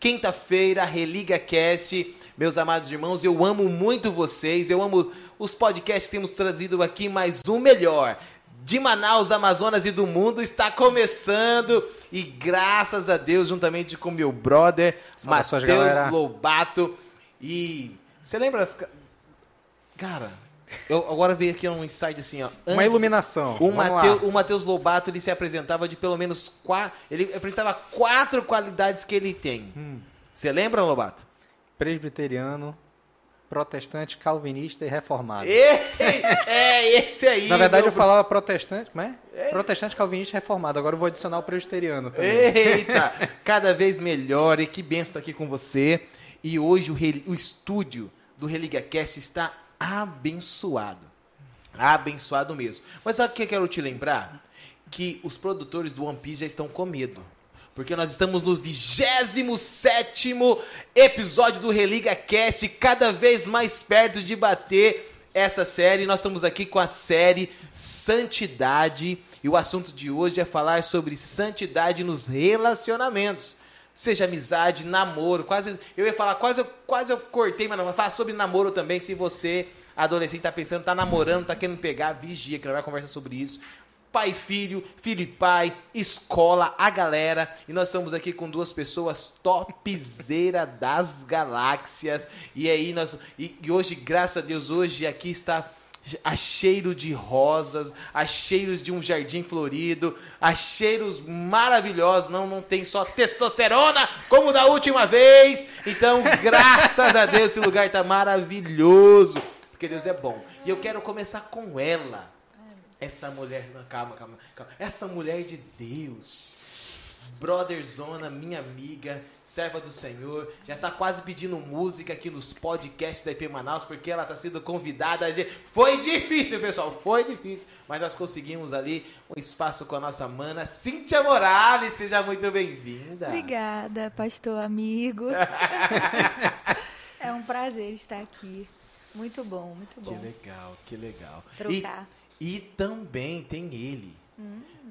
Quinta-feira, Religa Cast. Meus amados irmãos, eu amo muito vocês. Eu amo os podcasts que temos trazido aqui, mas o melhor de Manaus, Amazonas e do mundo está começando. E graças a Deus, juntamente com meu brother, Matheus Lobato. E você lembra? Cara, eu agora veio aqui um insight assim, ó. Antes, Uma iluminação. O, Mateus, o Matheus Lobato, ele se apresentava de pelo menos quatro. Ele apresentava quatro qualidades que ele tem. Hum. Você lembra, Lobato? Presbiteriano, protestante, calvinista e reformado. Ei, é, esse aí. Na verdade, eu falava protestante, mas é? Protestante, calvinista e reformado. Agora eu vou adicionar o presbiteriano também. Eita, cada vez melhor. E que benção estar aqui com você. E hoje o, o estúdio do ReligaCast está abençoado. Abençoado mesmo. Mas sabe o que eu quero te lembrar? Que os produtores do One Piece já estão com medo. Porque nós estamos no 27 episódio do Religa Cast, cada vez mais perto de bater essa série. Nós estamos aqui com a série Santidade. E o assunto de hoje é falar sobre santidade nos relacionamentos. Seja amizade, namoro, quase. Eu ia falar, quase, quase eu cortei, mas não, falar sobre namoro também. Se você, adolescente, está pensando, está namorando, está querendo pegar, vigia, que nós vai conversar sobre isso. Pai filho, filho e pai, escola, a galera. E nós estamos aqui com duas pessoas topzera das galáxias. E aí nós. E, e hoje, graças a Deus, hoje aqui está a cheiro de rosas, a cheiros de um jardim florido, a cheiros maravilhosos. Não, não tem só testosterona como da última vez. Então, graças a Deus, esse lugar está maravilhoso, porque Deus é bom. E eu quero começar com ela. Essa mulher, não, calma, calma, calma. Essa mulher de Deus Brotherzona, minha amiga, serva do Senhor, já está quase pedindo música aqui nos podcasts da IP Manaus, porque ela está sendo convidada. Foi difícil, pessoal, foi difícil, mas nós conseguimos ali um espaço com a nossa mana, Cíntia Morales, seja muito bem-vinda. Obrigada, pastor amigo. é um prazer estar aqui. Muito bom, muito bom. Que legal, que legal. Trocar. E, e também tem ele.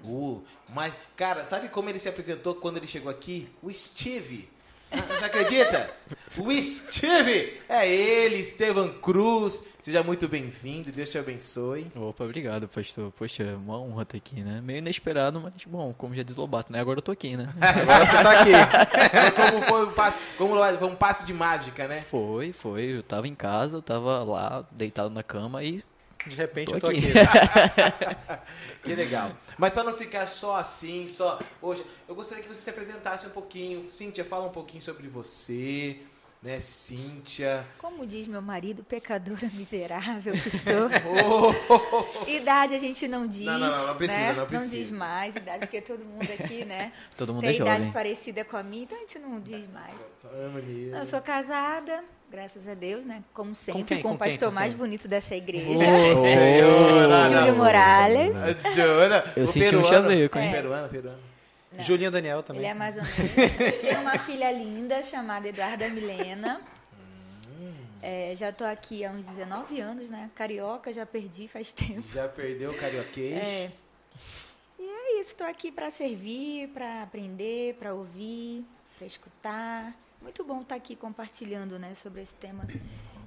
Uh, mas, cara, sabe como ele se apresentou quando ele chegou aqui? O Steve. Você acredita? O Steve! É ele, Estevam Cruz. Seja muito bem-vindo, Deus te abençoe. Opa, obrigado, pastor. Poxa, é uma honra estar aqui, né? Meio inesperado, mas bom, como já diz Lobato, né? Agora eu tô aqui, né? Agora você tá aqui. como foi um passe, como foi um passe de mágica, né? Foi, foi. Eu tava em casa, tava lá, deitado na cama e de repente tô eu tô aqui. aqui. que legal. Mas para não ficar só assim, só hoje, eu gostaria que você se apresentasse um pouquinho. Cíntia, fala um pouquinho sobre você, né, Cíntia? Como diz meu marido, pecadora miserável que sou. oh. Idade a gente não diz. Não, não, não, não precisa, né? não precisa. Não diz mais idade, porque todo mundo aqui, né? Todo mundo tem é idade jovem. parecida com a minha, então a gente não diz mais. Eu sou casada, graças a Deus, né? Como sempre, com, quem? com, com o pastor quem? mais bonito dessa igreja. Ô, senhora! Júlio Morales. Senhora! Eu o senti peruano, um chaveco, hein? É. Peruano, peruano. Não. Julinha Daniel também. Ele é amazonense. Tem uma filha linda chamada Eduarda Milena. Hum. É, já estou aqui há uns 19 anos, né? Carioca, já perdi faz tempo. Já perdeu o carioquês? É. E é isso, estou aqui para servir, para aprender, para ouvir, para escutar. Muito bom estar aqui compartilhando, né, sobre esse tema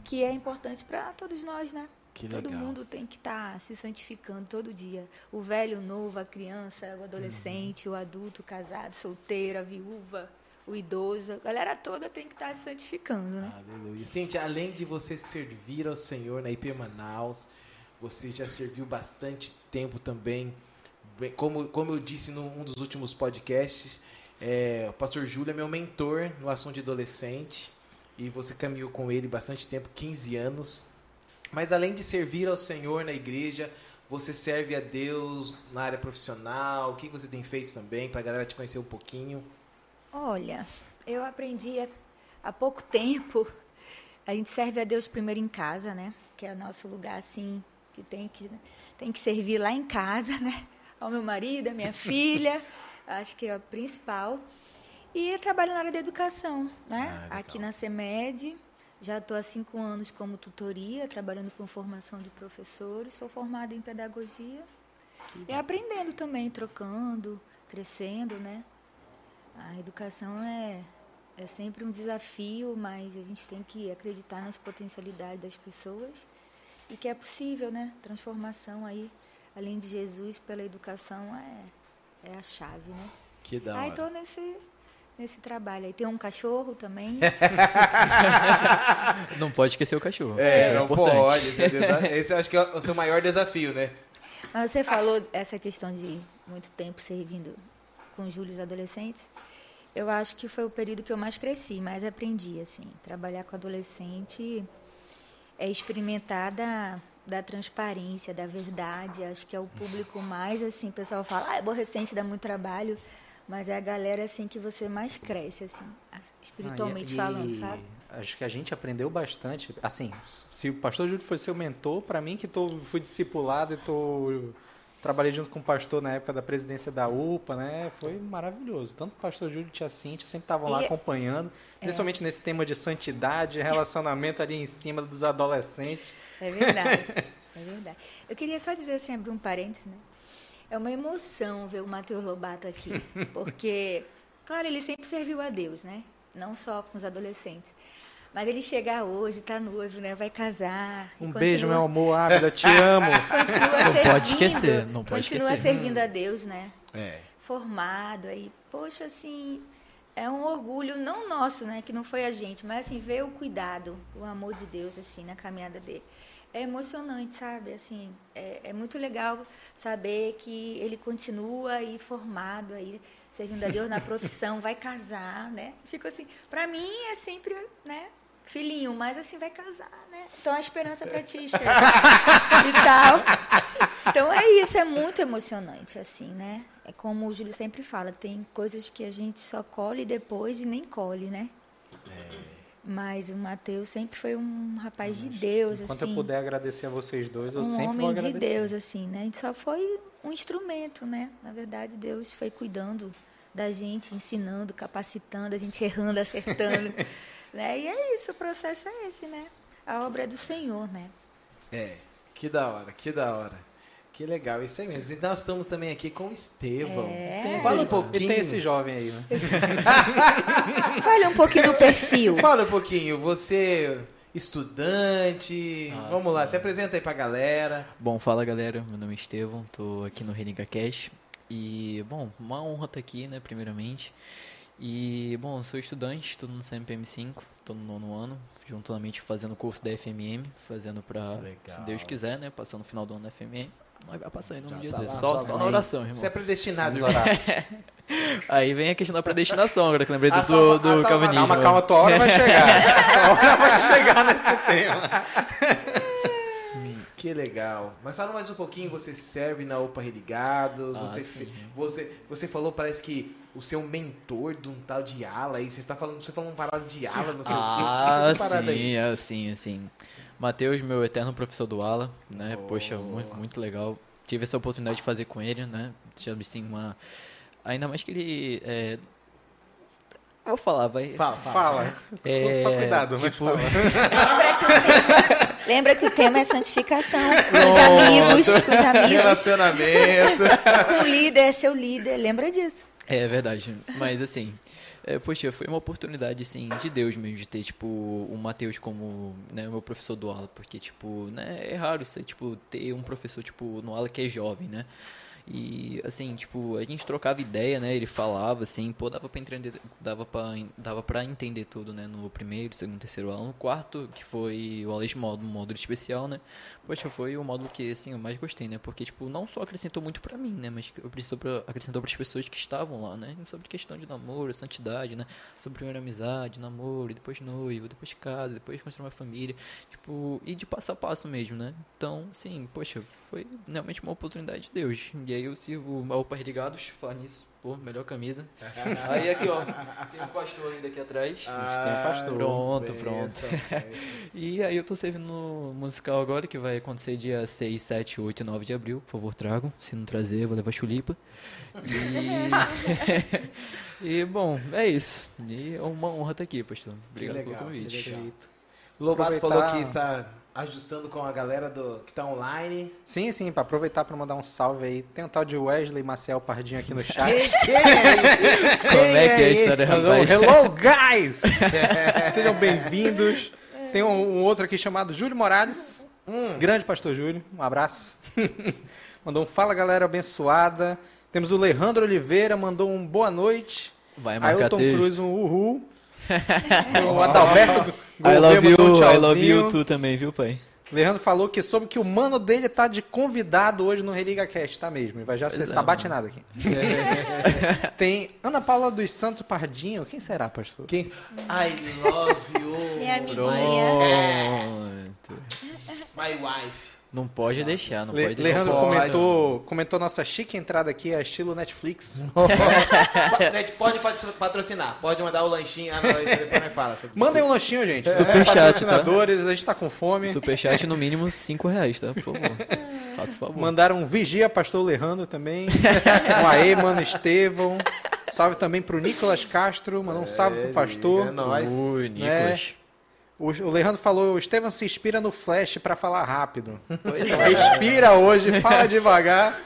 que é importante para todos nós, né? Que todo mundo tem que estar tá se santificando todo dia. O velho, o novo, a criança, o adolescente, uhum. o adulto, o casado, solteiro, a viúva, o idoso. A galera toda tem que estar tá se santificando, né? Aleluia. Cintia, além de você servir ao Senhor na IP Manaus, você já serviu bastante tempo também. Como, como eu disse num dos últimos podcasts, é, o pastor Júlio é meu mentor no assunto de adolescente. E você caminhou com ele bastante tempo 15 anos. Mas além de servir ao Senhor na igreja, você serve a Deus na área profissional? O que você tem feito também para a galera te conhecer um pouquinho? Olha, eu aprendi há pouco tempo. A gente serve a Deus primeiro em casa, né? Que é o nosso lugar assim que tem que tem que servir lá em casa, né? Ao meu marido, à minha filha, acho que é o principal. E trabalho na área da educação, né? Ah, Aqui na CEMED, já estou há cinco anos como tutoria, trabalhando com formação de professores. Sou formada em pedagogia e aprendendo também, trocando, crescendo, né? A educação é, é sempre um desafio, mas a gente tem que acreditar nas potencialidades das pessoas e que é possível, né? Transformação aí, além de Jesus, pela educação é, é a chave, né? Que da Aí hora. tô nesse, nesse trabalho aí. Tem um cachorro também. Não pode esquecer o cachorro. É, Isso não importante. pode. Esse, é desa- esse eu acho que é o seu maior desafio, né? Mas você falou essa questão de muito tempo servindo com os Júlios adolescentes. Eu acho que foi o período que eu mais cresci, mais aprendi, assim. Trabalhar com adolescente é experimentar da, da transparência, da verdade. Acho que é o público mais, assim, o pessoal fala, ah, é aborrecente, dá muito trabalho. Mas é a galera, assim, que você mais cresce, assim, espiritualmente Ah, e- falando, e sabe? Acho que a gente aprendeu bastante. Assim, se o pastor Júlio foi seu mentor, para mim que tô, fui discipulado e tô trabalhei junto com o pastor na época da presidência da UPA, né? Foi maravilhoso. Tanto o pastor Júlio e tia Cintia sempre estavam lá E- acompanhando, principalmente nesse tema de santidade, relacionamento ali em cima dos adolescentes. É verdade, é verdade. Eu queria só dizer assim, abrir um parênteses, né? É uma emoção ver o Matheus Lobato aqui, porque, claro, ele sempre serviu a Deus, né? Não só com os adolescentes. Mas ele chegar hoje, tá noivo, né? Vai casar. e Um continua- beijo, meu amor, Águida, te amo. Continua Não servindo, pode esquecer, não pode Continua esquecer. servindo a Deus, né? É. formado aí. Poxa, assim, é um orgulho não nosso, né, que não foi a gente, mas assim, ver o cuidado, o amor de Deus assim na caminhada dele. É emocionante, sabe? Assim, é, é muito legal saber que ele continua aí formado aí, servindo a Deus na profissão, vai casar, né? Fico assim, para mim é sempre, né, filhinho, mas assim vai casar, né? Então a esperança para ti, Esther. e tal. Então é isso, é muito emocionante, assim, né? É como o Júlio sempre fala, tem coisas que a gente só colhe depois e nem colhe, né? Mas o Mateus sempre foi um rapaz de Deus, Enquanto assim. eu puder agradecer a vocês dois, eu um sempre vou homem de agradecer. Deus, assim, né? A gente só foi um instrumento, né? Na verdade, Deus foi cuidando da gente, ensinando, capacitando, a gente errando, acertando. né? E é isso, o processo é esse, né? A obra é do Senhor, né? É. Que da hora, que da hora. Que legal, isso aí mesmo. E nós estamos também aqui com o Estevão. É. Esse- Fala um E pouquinho. tem esse jovem aí, né? Fale um pouquinho do perfil. Fala um pouquinho, você estudante, Ah, vamos lá, se apresenta aí pra galera. Bom, fala galera, meu nome é Estevão, tô aqui no Relinga Cash e, bom, uma honra estar aqui, né, primeiramente. E, bom, sou estudante, estudo no CMPM5, tô no nono ano, juntamente fazendo o curso da FMM, fazendo pra, Legal. se Deus quiser, né, passando o final do ano da FMM. Nós vai passar no Já dia tá desse, lá, só, só na oração, irmão. Você é predestinado, irmão. orar. Aí vem a questão da predestinação, agora que lembrei do, salva- do, calvinismo. Calma, calma, tua hora vai chegar. Tua hora vai chegar nesse tema. Que legal. Mas fala mais um pouquinho, você serve na UPA Religados, Ah, você, sim. você, você falou, parece que o seu mentor de um tal de ala aí, você tá falando, você falou uma parada de ala, não sei o quê. O que que Ah, essa parada aí? sim, assim, assim. Matheus, meu eterno professor do ala, né? Boa. Poxa, muito, muito legal. Tive essa oportunidade de fazer com ele, né? Tinha assim uma. Ainda mais que ele. É... Vou falar, vai. Fala, fala. Fala. É, Só cuidado, vai tipo- falar. Lembra que, o tema, é santificação. Com os amigos, com os amigos. Relacionamento. Com o líder, é seu líder. Lembra disso. É verdade. Mas assim, é, poxa, foi uma oportunidade, assim, de Deus mesmo, de ter, tipo, o Matheus como, né, meu professor do aula. Porque, tipo, né, é raro você, tipo, ter um professor, tipo, no aula que é jovem, né? E, assim, tipo, a gente trocava ideia, né? Ele falava, assim, pô, dava pra entender, dava pra, dava pra entender tudo, né? No primeiro, segundo, terceiro aula. No quarto, que foi o de módulo, módulo especial, né? Poxa, foi o módulo que, assim, eu mais gostei, né? Porque, tipo, não só acrescentou muito pra mim, né? Mas acrescentou pra, acrescentou pras pessoas que estavam lá, né? Sobre questão de namoro, santidade, né? Sobre primeira amizade, namoro, depois noivo, depois casa, depois construir uma família. Tipo, e de passo a passo mesmo, né? Então, assim, poxa, foi realmente uma oportunidade de Deus. E aí eu sirvo ao Pai Ligados, falar nisso, pô, melhor camisa. aí aqui, ó, tem um pastor ainda aqui atrás. Ah, pastor. Pronto, benção, pronto. benção. E aí eu tô servindo no musical agora, que vai acontecer dia 6, 7, 8 e 9 de abril. Por favor, tragam. Se não trazer, eu vou levar chulipa. E... e, bom, é isso. E é uma honra estar aqui, pastor. Obrigado legal, pelo convite. Lobato falou que está ajustando com a galera do que tá online. Sim, sim, pra aproveitar pra mandar um salve aí. Tem um tal de Wesley Maciel Pardinho aqui no chat. Quem, quem é esse? Como é que é a esse? história, Hello, guys! Sejam bem-vindos. Tem um, um outro aqui chamado Júlio Morales. Hum. Grande pastor Júlio, um abraço. mandou um fala, galera abençoada. Temos o Alejandro Oliveira, mandou um boa noite. Vai marcar Ailton texto. Cruz, um uhul. o Adalberto I love mandou um you, I love you tu também, viu, pai? Leandro falou que soube que o mano dele tá de convidado hoje no Religa Cast, tá mesmo. Ele vai já ser é, sabatinado aqui. Tem Ana Paula dos Santos Pardinho. Quem será, pastor? Quem? I love you. Minha amiguinha. Pronto. My wife. Não pode deixar, não Le- pode deixar. Leandro Pode. comentou, comentou nossa chique entrada aqui, a estilo Netflix. Net, pode patro- patrocinar. Pode mandar o lanchinho. Ah, não, depois nós fala. Mandem um lanchinho, gente. Superchat, tá? Patrocinadores, a gente tá com fome. Superchat no mínimo 5 reais, tá? Por favor. Faça o favor. Mandaram um Vigia Pastor Leandro também. um Aê, mano, Estevão. Salve também pro Nicolas Castro. Mandou um salve pro pastor. É nóis. Ui, Nicolas. O, o Leandro falou, o Estevam se inspira no Flash pra falar rápido. Pois é. Respira hoje, fala devagar.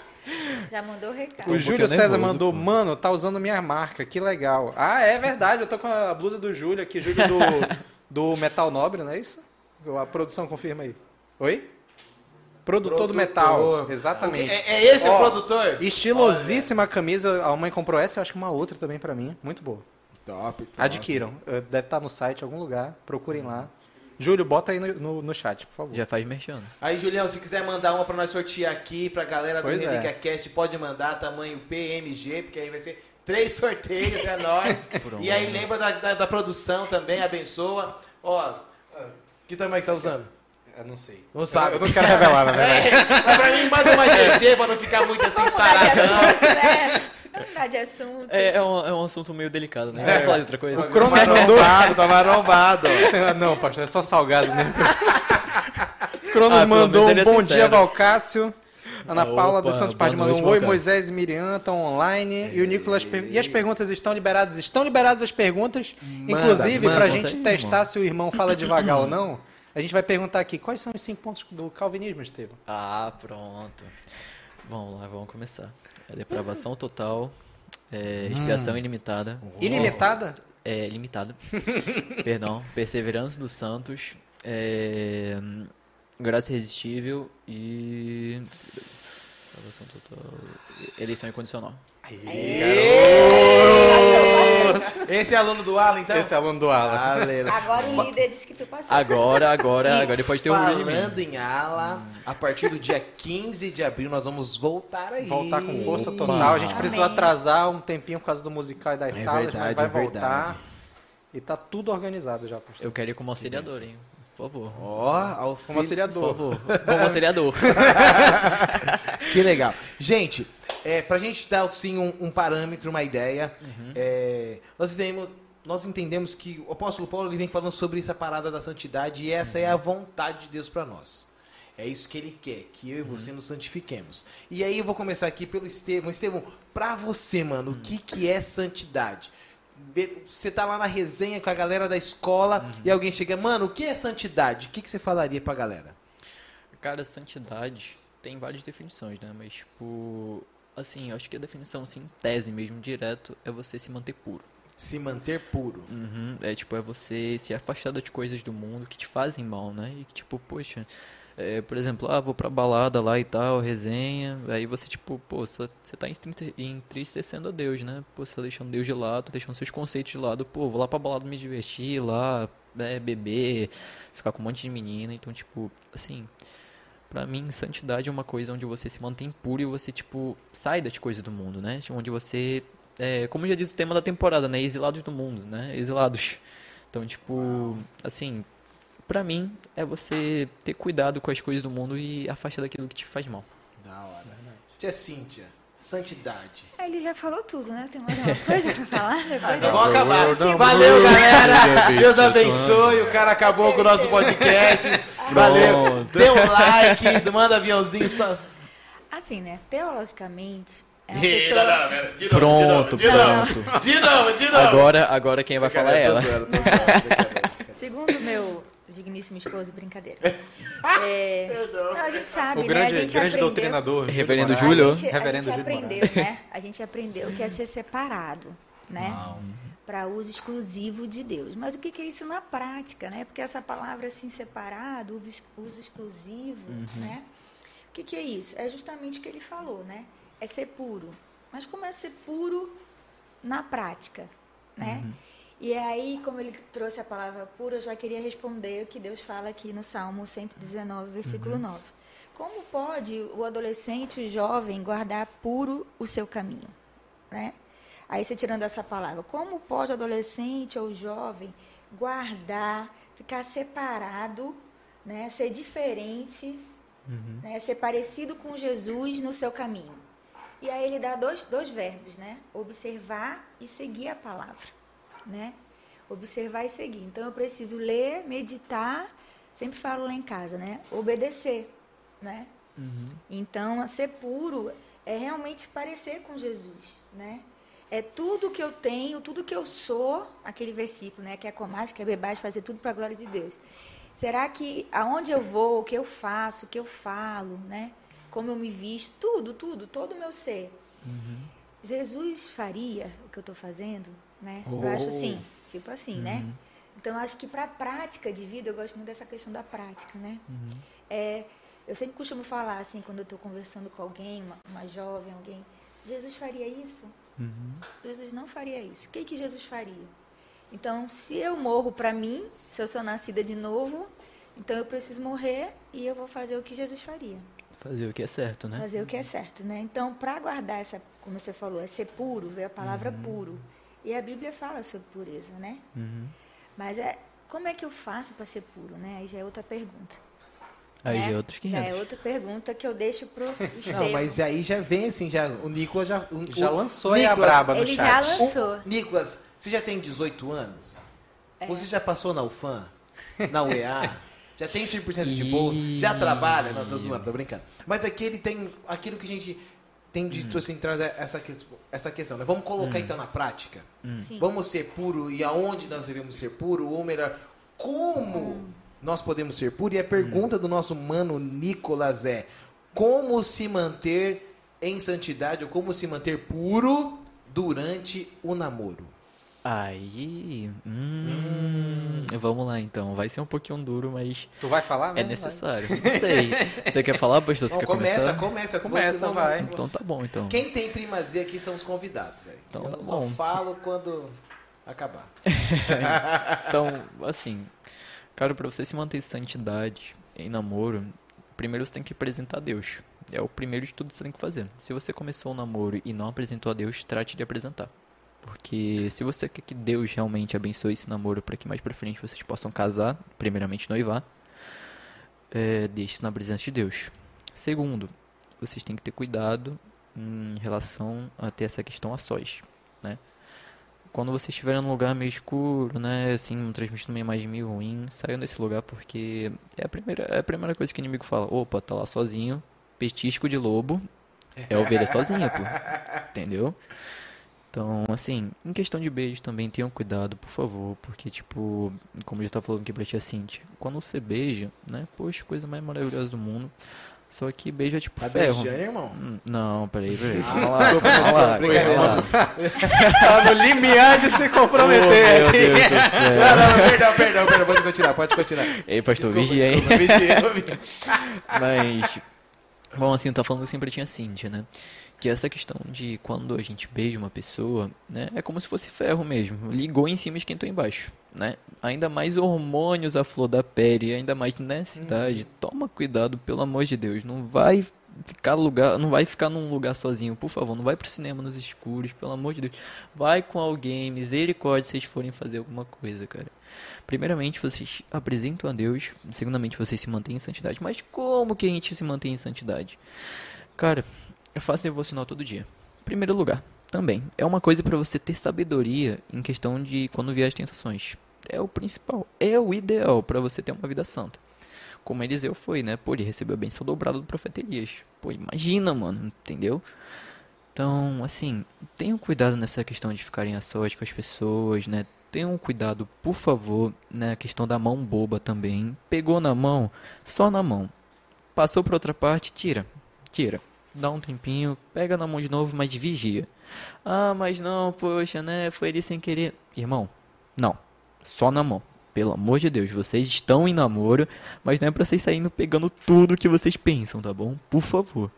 Já mandou o recado. O um Júlio César nervoso, mandou, pô. mano, tá usando minha marca, que legal. Ah, é verdade, eu tô com a blusa do Júlio aqui, Júlio do, do Metal Nobre, não é isso? A produção confirma aí. Oi? Produtor, do metal, exatamente. É, é esse Ó, o produtor? Estilosíssima camisa, a mãe comprou essa, eu acho que uma outra também pra mim, muito boa. Top, top. Adquiram, Eh, deve estar no site em algum lugar, procurem lá. Júlio, bota aí no, no, no chat, por favor. Já faz merchan. Aí, Julião, se quiser mandar uma pra nós sortear aqui, pra galera do Pois é. Cast, pode mandar tamanho PMG, porque aí vai ser três sorteios, é nóis. e aí lembra da, da, da produção também, abençoa. Ó, que tamanho que tá usando? Eu não sei. Não sabe. Eu não quero revelar, na verdade. É, mas pra mim, manda uma GG pra não ficar muito assim, saradão. né? Vamos mudar de assunto. É, é, um, é um assunto meio delicado, né? Vamos falar de outra coisa? O mandou. arrombado, tava arrombado. não, pastor, é só salgado mesmo. Cronos Ah, mandou um é bom sincero. dia, Valcácio. Ana Opa, Paula dos Santos Paz mandou um oi. Moisés e Miriam estão online. E o Nicolas. per- E as perguntas estão liberadas? Estão liberadas as perguntas. Inclusive, manda. pra Conta gente aí, testar irmão. se o irmão fala devagar ou não, a gente vai perguntar aqui quais são os cinco pontos do calvinismo, Estevam. Ah, pronto. Vamos lá, vamos começar. É depravação total, é, expiação ilimitada, Ilimitada? é limitado, perdão, perseverança dos santos, é, graça irresistível e depravação total, eleição incondicional. Esse é aluno do Alan, então? Esse é aluno do Alan. Agora o líder disse que tu passou. Agora, agora, E agora depois tem mim. Falando em ala, a partir do dia 15 de abril nós vamos voltar aí. Voltar com força total. A gente Amém. precisou atrasar um tempinho por causa do musical e das É salas, verdade, mas vai é verdade. voltar. E tá tudo organizado já, pastor. Eu quero ir como auxiliador, hein? Por favor. Ó, auxílio, Como auxiliador. por favor. Como auxiliador. Que legal. Gente, é, pra gente dar sim um, um parâmetro, uma ideia, é, nós, entendemos, nós entendemos que o apóstolo Paulo ele vem falando sobre essa parada da santidade e essa é a vontade de Deus pra nós. É isso que ele quer, que eu e você nos santifiquemos. E aí eu vou começar aqui pelo Estevão. Estevão, pra você, mano, o que, que é santidade? Você tá lá na resenha com a galera da escola e alguém chega, mano, o que é santidade? O que, que você falaria pra galera? Cara, santidade tem várias definições, né? Mas, tipo, assim, eu acho que a definição, assim, tese mesmo, direto, é você se manter puro. Se manter puro. Uhum, é, tipo, é você se afastar das coisas do mundo que te fazem mal, né? E que, tipo, poxa, é, por exemplo, ah, vou pra balada lá e tal, resenha, aí você, tipo, pô, você tá entriste- entristecendo a Deus, né? Pô, você tá deixando Deus de lado, tá deixando seus conceitos de lado, pô, vou lá pra balada me divertir, lá, né, beber, ficar com um monte de menina, então, tipo, assim, Pra mim, santidade é uma coisa onde você se mantém puro e você, tipo, sai das coisas do mundo, né? Onde você, é, como já diz o tema da temporada, né? Exilados do mundo, né? Exilados. Então, tipo, assim, pra mim, é você ter cuidado com as coisas do mundo e afastar daquilo que te faz mal. Da hora. Tia Cíntia, santidade. Ah, Ele já falou tudo, né? Tem mais uma coisa pra falar? Então vamos acabar. Sim, Valeu, galera. Deus Deus abençoe. O cara acabou com o nosso podcast. Valeu. Dê um like, manda aviãozinho. Só... Assim, né? Teologicamente, é pessoa... não, não, de novo, Pronto, de novo, pronto. De novo, de novo. Agora, agora quem vai falar é ela. Tô zoando, tô zoando. Segundo meu digníssimo esposo, brincadeira. É, não, a gente sabe, O né? grande, a gente grande aprendeu, doutrinador. Júlio Reverendo. Júlio. A gente, a Reverendo gente Júlio aprendeu, né? A gente aprendeu que é ser separado, né? Para uso exclusivo de Deus. Mas o que que é isso na prática, né? Porque essa palavra assim, separado, uso ex- uso exclusivo, né? O que que é isso? É justamente o que ele falou, né? É ser puro. Mas como é ser puro na prática, né? E aí, como ele trouxe a palavra puro, eu já queria responder o que Deus fala aqui no Salmo 119, versículo 9. Como pode o adolescente, o jovem, guardar puro o seu caminho? Né? Aí você tirando essa palavra, como pode o adolescente ou o jovem guardar, ficar separado, né? ser diferente, né? ser parecido com Jesus no seu caminho? E aí ele dá dois, dois verbos, né? Observar e seguir a palavra, né? Observar e seguir. Então eu preciso ler, meditar, sempre falo lá em casa, né? Obedecer, né? Então, a ser puro é realmente parecer com Jesus, né? É tudo que eu tenho, tudo que eu sou, aquele versículo, né? Que é comais, que é bebais, fazer tudo para a glória de Deus. Será que aonde eu vou, o que eu faço, o que eu falo, né? Como eu me visto, tudo, tudo, todo o meu ser. Jesus faria o que eu estou fazendo, né? Eu acho assim, tipo assim, né? Então, eu acho que para a prática de vida, eu gosto muito dessa questão da prática, né? É, eu sempre costumo falar, assim, quando eu estou conversando com alguém, uma, uma jovem, alguém, Jesus faria isso? Jesus não faria isso. O que, que Jesus faria? Então, se eu morro para mim, se eu sou nascida de novo, então eu preciso morrer e eu vou fazer o que Jesus faria. Fazer o que é certo, né? Fazer o que é certo, né? Então, para guardar essa, como você falou, é ser puro, veio a palavra puro. E a Bíblia fala sobre pureza, né? Mas é, como é que eu faço para ser puro, né? Aí já é outra pergunta. Aí né? já é outros Já 500. é outra pergunta que eu deixo pro Estevam. Não, mas aí já vem assim, já, o Nicolas já... o- Já lançou aí a Nicolas, braba no Ele já chat. lançou. o- Nicolas, você já tem 18 anos? Você já passou na UFAM? Na UEA? Já tem 100% de bolsa? Já trabalha? Não, tô zoando, tô brincando. Mas aqui ele tem aquilo que a gente tem dito assim, traz essa, que- essa questão, né? Vamos colocar então na prática? Sim. Vamos ser puro e aonde nós devemos ser puro? Ou melhor, como nós podemos ser puro? E a pergunta do nosso mano Nicolas é: como se manter em santidade ou como se manter puro durante o namoro? Aí. Hum, Vamos lá então. Vai ser um pouquinho duro, mas Tu vai falar, né? é necessário. Não sei. Você quer falar, pastor? Você Bom, quer começa, começar? começa, Começa, Você- vai. Então tá bom, então. Quem tem primazia aqui são os convidados, velho. Então Eu tá só bom. falo quando acabar. Então, assim, cara, pra você se manter em santidade em namoro, primeiro você tem que apresentar a Deus. É o primeiro de tudo que você tem que fazer. Se você começou o namoro e não apresentou a Deus, trate de apresentar. Porque se você quer que Deus realmente abençoe esse namoro para que mais pra frente vocês possam casar, primeiramente noivar, é, deixe isso na presença de Deus. Segundo, vocês têm que ter cuidado em relação a ter essa questão a sós, né? Quando você estiver num lugar meio escuro, né, assim, transmitindo uma imagem meio ruim, saiam desse lugar porque é a primeira, é a primeira coisa que o inimigo fala. Opa, tá lá sozinho, petisco de lobo, é ovelha sozinha, pô. Entendeu? Então, assim, em questão de beijo também, tenham cuidado, por favor, porque, tipo, como eu já tava falando aqui pra tia Cintia, quando você beija, né, poxa, coisa mais maravilhosa do mundo, só que beijo é tipo Tá ferro. beijando, irmão? Hum, Não, peraí, peraí. Ah, lá, desculpa, lá, lá. Tá no limiar de se comprometer Oh, aqui. Não, não, perdão, perdão, perdão, pode continuar, pode continuar. Ei, pastor, Desculpa, vigia, hein? desculpa, vigia, vigia. Mas, bom, assim, eu tava falando sempre tinha Cíntia, né? Que essa questão de quando a gente beija uma pessoa, né? É como se fosse ferro mesmo. Ligou em cima e esquentou embaixo, né? Ainda mais hormônios à flor da pele, ainda mais nessa idade. Toma cuidado, pelo amor de Deus. Não vai ficar lugar, não vai ficar num lugar sozinho, por favor. Não vai pro cinema nos escuros, pelo amor de Deus. Vai com alguém, misericórdia, se vocês forem fazer alguma coisa, cara. Primeiramente, vocês apresentam a Deus. Segundamente, vocês se mantêm em santidade. Mas como que a gente se mantém em santidade? Cara, eu faço devocional todo dia. Primeiro lugar, também. É uma coisa para você ter sabedoria em questão de quando vier as tentações. É o principal. É o ideal para você ter uma vida santa. Como Eliseu foi, né? Pô, ele recebeu a bênção dobrada do profeta Elias. Pô, imagina, mano, entendeu? Então, assim, tenham cuidado nessa questão de ficarem a sós com as pessoas, né? tenham cuidado, por favor, na questão da mão boba também. Pegou na mão, só na mão. Passou para outra parte, tira. Tira. Dá um tempinho, pega na mão de novo, mas vigia. Ah, mas não, poxa, né? Foi ele sem querer. Irmão, não. Só na mão. Pelo amor de Deus, vocês estão em namoro, mas não é pra vocês saindo pegando tudo que vocês pensam, tá bom? Por favor.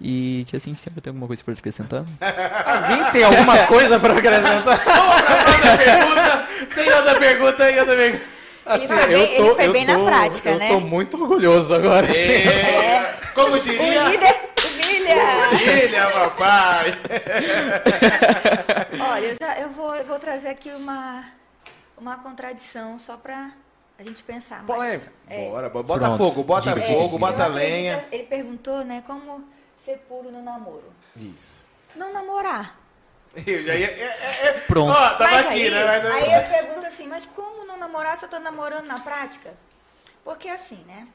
E, tia assim, sempre tem alguma coisa pra acrescentar? Alguém tem alguma coisa pra acrescentar? outra pergunta. Tem outra pergunta, tem outra pergunta. Ele foi bem- ele foi bem na prática, eu né? tô muito orgulhoso agora. assim. É. Como diria... O líder humilha! Ilha, papai. Olha, eu, já, eu, vou, eu vou trazer aqui uma, uma contradição só pra a gente pensar mais. Polêmica. É. Bora, bora. bota Pronto. fogo, bota Diga. fogo, É, bota lenha. acredito- Ele perguntou, né, como ser puro no namoro. Isso. Não namorar. Eu já ia... é, é, é. Pronto. Ó, tava mas aqui, aí, né? Mas- aí eu pergunto assim, mas como não namorar se eu tô namorando na prática? Porque assim, né?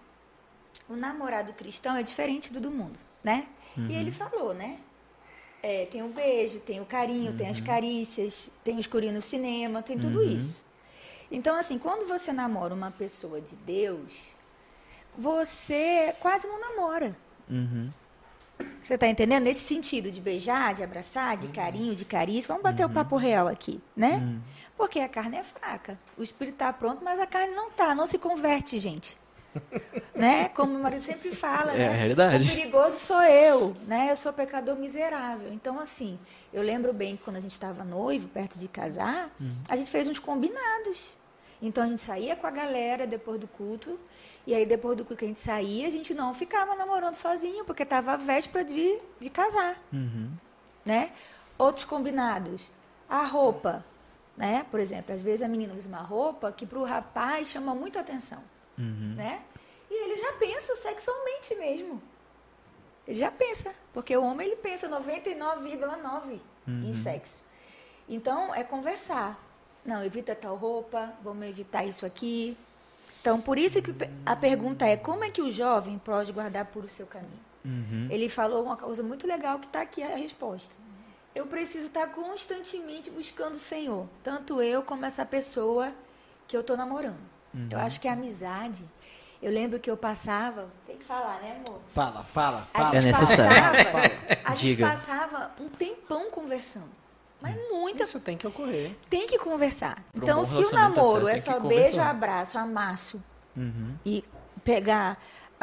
O namorado cristão é diferente do do mundo, né? E ele falou, né? É, tem o beijo, tem o carinho, tem as carícias, tem o escurinho no cinema, tem tudo isso. Então, assim, quando você namora uma pessoa de Deus, você quase não namora. Uhum. Você tá entendendo? Nesse sentido de beijar, de abraçar, de carinho, de carícia. Vamos bater o papo real aqui, né? Porque a carne é fraca. O espírito tá pronto, mas a carne não tá. Não se converte, gente. né? Como meu marido sempre fala, É né? a realidade. O perigoso sou eu, né? Eu sou pecador miserável. Então, assim, eu lembro bem que quando a gente estava noivo, perto de casar, a gente fez uns combinados. Então, a gente saía com a galera depois do culto. E aí, depois do culto que a gente saía, a gente não ficava namorando sozinho, porque estava a véspera de, de casar, Uhum. né? Outros combinados. A roupa, né? Por exemplo, às vezes a menina usa uma roupa que para o rapaz chama muito atenção Uhum. né? E ele já pensa sexualmente mesmo. Ele já pensa, porque o homem ele pensa 99,9 em sexo. Então é conversar. Não, evita tal roupa, vamos evitar isso aqui. Então, por isso que a pergunta é: como é que o jovem pode guardar por o seu caminho? Uhum. Ele falou uma coisa muito legal que está aqui a resposta. Eu preciso estar constantemente buscando o Senhor, tanto eu como essa pessoa que eu estou namorando. Eu acho que a amizade. Eu lembro que eu passava. Tem que falar, né, amor? Fala, fala, fala. É necessário. passava, a gente Diga. passava um tempão conversando. Mas muita. Isso tem que ocorrer. Tem que conversar. Pra um Então, bom se o relacionamento namoro é só beijo, abraço, amasso Uhum. e pegar,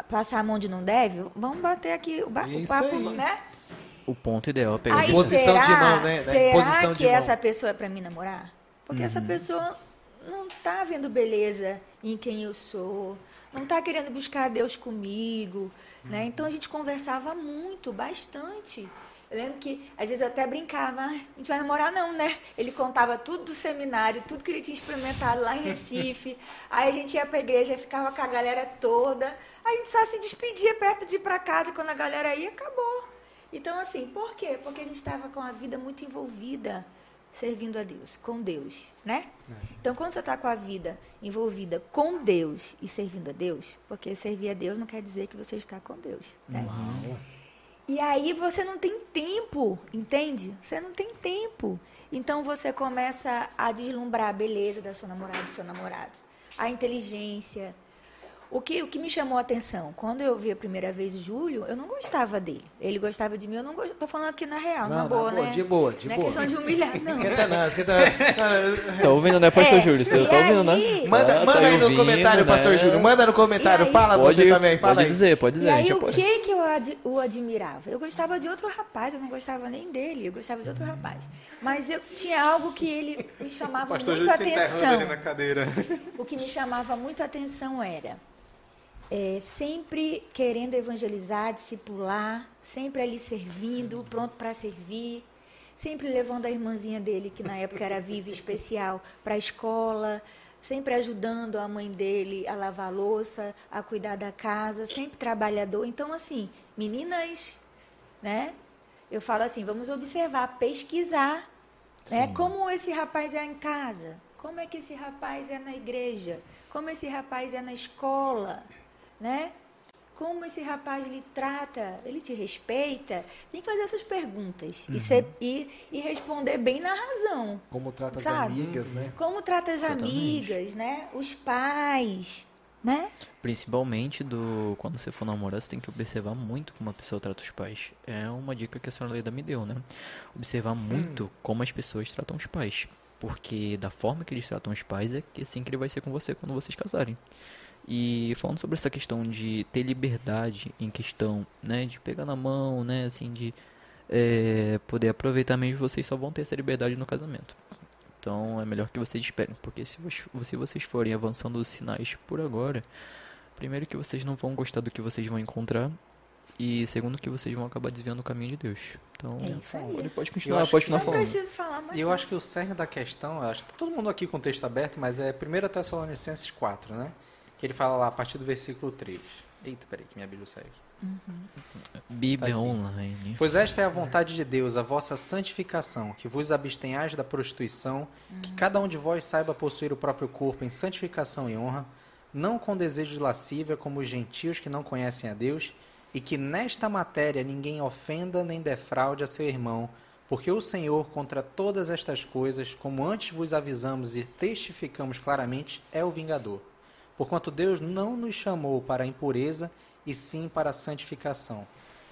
passar a mão de não deve, vamos bater aqui o, ba- o papo, aí. né? O ponto ideal é pegar Aí Posição será, de mão, né? será Posição que de mão. essa pessoa é para mim namorar? Porque essa Uhum. pessoa não tá vendo beleza em quem eu sou, não tá querendo buscar Deus comigo, né? Uhum. Então a gente conversava muito, bastante. Eu lembro que às vezes eu até brincava, "Ai, a gente vai namorar não, né? Ele contava tudo do seminário, tudo que ele tinha experimentado lá em Recife. Aí a gente ia pra igreja, ficava com a galera toda. A gente só se despedia perto de ir pra casa, quando a galera ia, acabou. Então, assim, por quê? Porque a gente estava com a vida muito envolvida, servindo a Deus, com Deus, né? Então, quando você está com a vida envolvida com Deus e servindo a Deus, porque servir a Deus não quer dizer que você está com Deus, né? E aí você não tem tempo, entende? Você não tem tempo. Então você começa a deslumbrar a beleza da sua namorada, do seu namorado, a inteligência. O que, o que me chamou a atenção, quando eu vi a primeira vez o Júlio, eu não gostava dele. Ele gostava de mim, eu não gostava. Tô falando aqui na real, na Não, na boa, boa, né? de boa, de não boa. é questão de humilhar, não. Esquenta não, esquenta não. Tá ouvindo, né, pastor É, Júlio? Você tá ouvindo, aí- né? Manda, Ah, manda tá aí no ouvindo, comentário, né? pastor Júlio. Manda no comentário. Aí- Fala Pode, você também, fala pode aí. dizer, pode dizer. E aí, o pode. que que eu ad- o admirava? Eu gostava de outro rapaz, eu não gostava nem dele, eu gostava de outro rapaz. Mas eu tinha algo que ele me chamava muito atenção. cadeira. O que me chamava muito atenção era é, sempre querendo evangelizar, discipular, sempre ali servindo, pronto para servir, sempre levando a irmãzinha dele, que na época era viva especial, para a escola, sempre ajudando a mãe dele a lavar a louça, a cuidar da casa, sempre trabalhador. Então, assim, meninas, né? Eu falo assim, vamos observar, pesquisar, né? Como esse rapaz é em casa, como é que esse rapaz é na igreja, como esse rapaz é na escola, né? como esse rapaz lhe trata, ele te respeita? Tem que fazer essas perguntas Uhum. e, ser, e, e responder bem na razão. Como trata as Sabe? amigas, né? Como trata as Exatamente. amigas, né? Os pais, né? Principalmente do quando você for namorar, você tem que observar muito como a pessoa trata os pais. É uma dica que a senhora Leda me deu, né? Observar muito como as pessoas tratam os pais. Porque da forma que eles tratam os pais é que assim que ele vai ser com você quando vocês casarem. E falando sobre essa questão de ter liberdade em questão, né, de pegar na mão, né, assim, de é, poder aproveitar mesmo, vocês só vão ter essa liberdade no casamento. Então é melhor que vocês esperem, porque se, se vocês forem avançando os sinais por agora, primeiro que vocês não vão gostar do que vocês vão encontrar, e segundo que vocês vão acabar desviando o caminho de Deus. Então, É isso aí. ele pode continuar, pode continuar falando. preciso falar mais. Eu não. acho que o cerne da questão, eu acho que tá todo mundo aqui com o texto aberto, mas é 1 Tessalonicenses 4, né? Que ele fala lá a partir do versículo 3. Eita, peraí, que minha Bíblia saiu aqui. Bíblia Tá aqui. online. Pois esta é a vontade de Deus, a vossa santificação, que vos abstenhais da prostituição, que cada um de vós saiba possuir o próprio corpo em santificação e honra, não com desejo de lascívia, como os gentios que não conhecem a Deus, e que nesta matéria ninguém ofenda nem defraude a seu irmão, porque o Senhor, contra todas estas coisas, como antes vos avisamos e testificamos claramente, é o vingador. Porquanto Deus não nos chamou para a impureza, e sim para a santificação.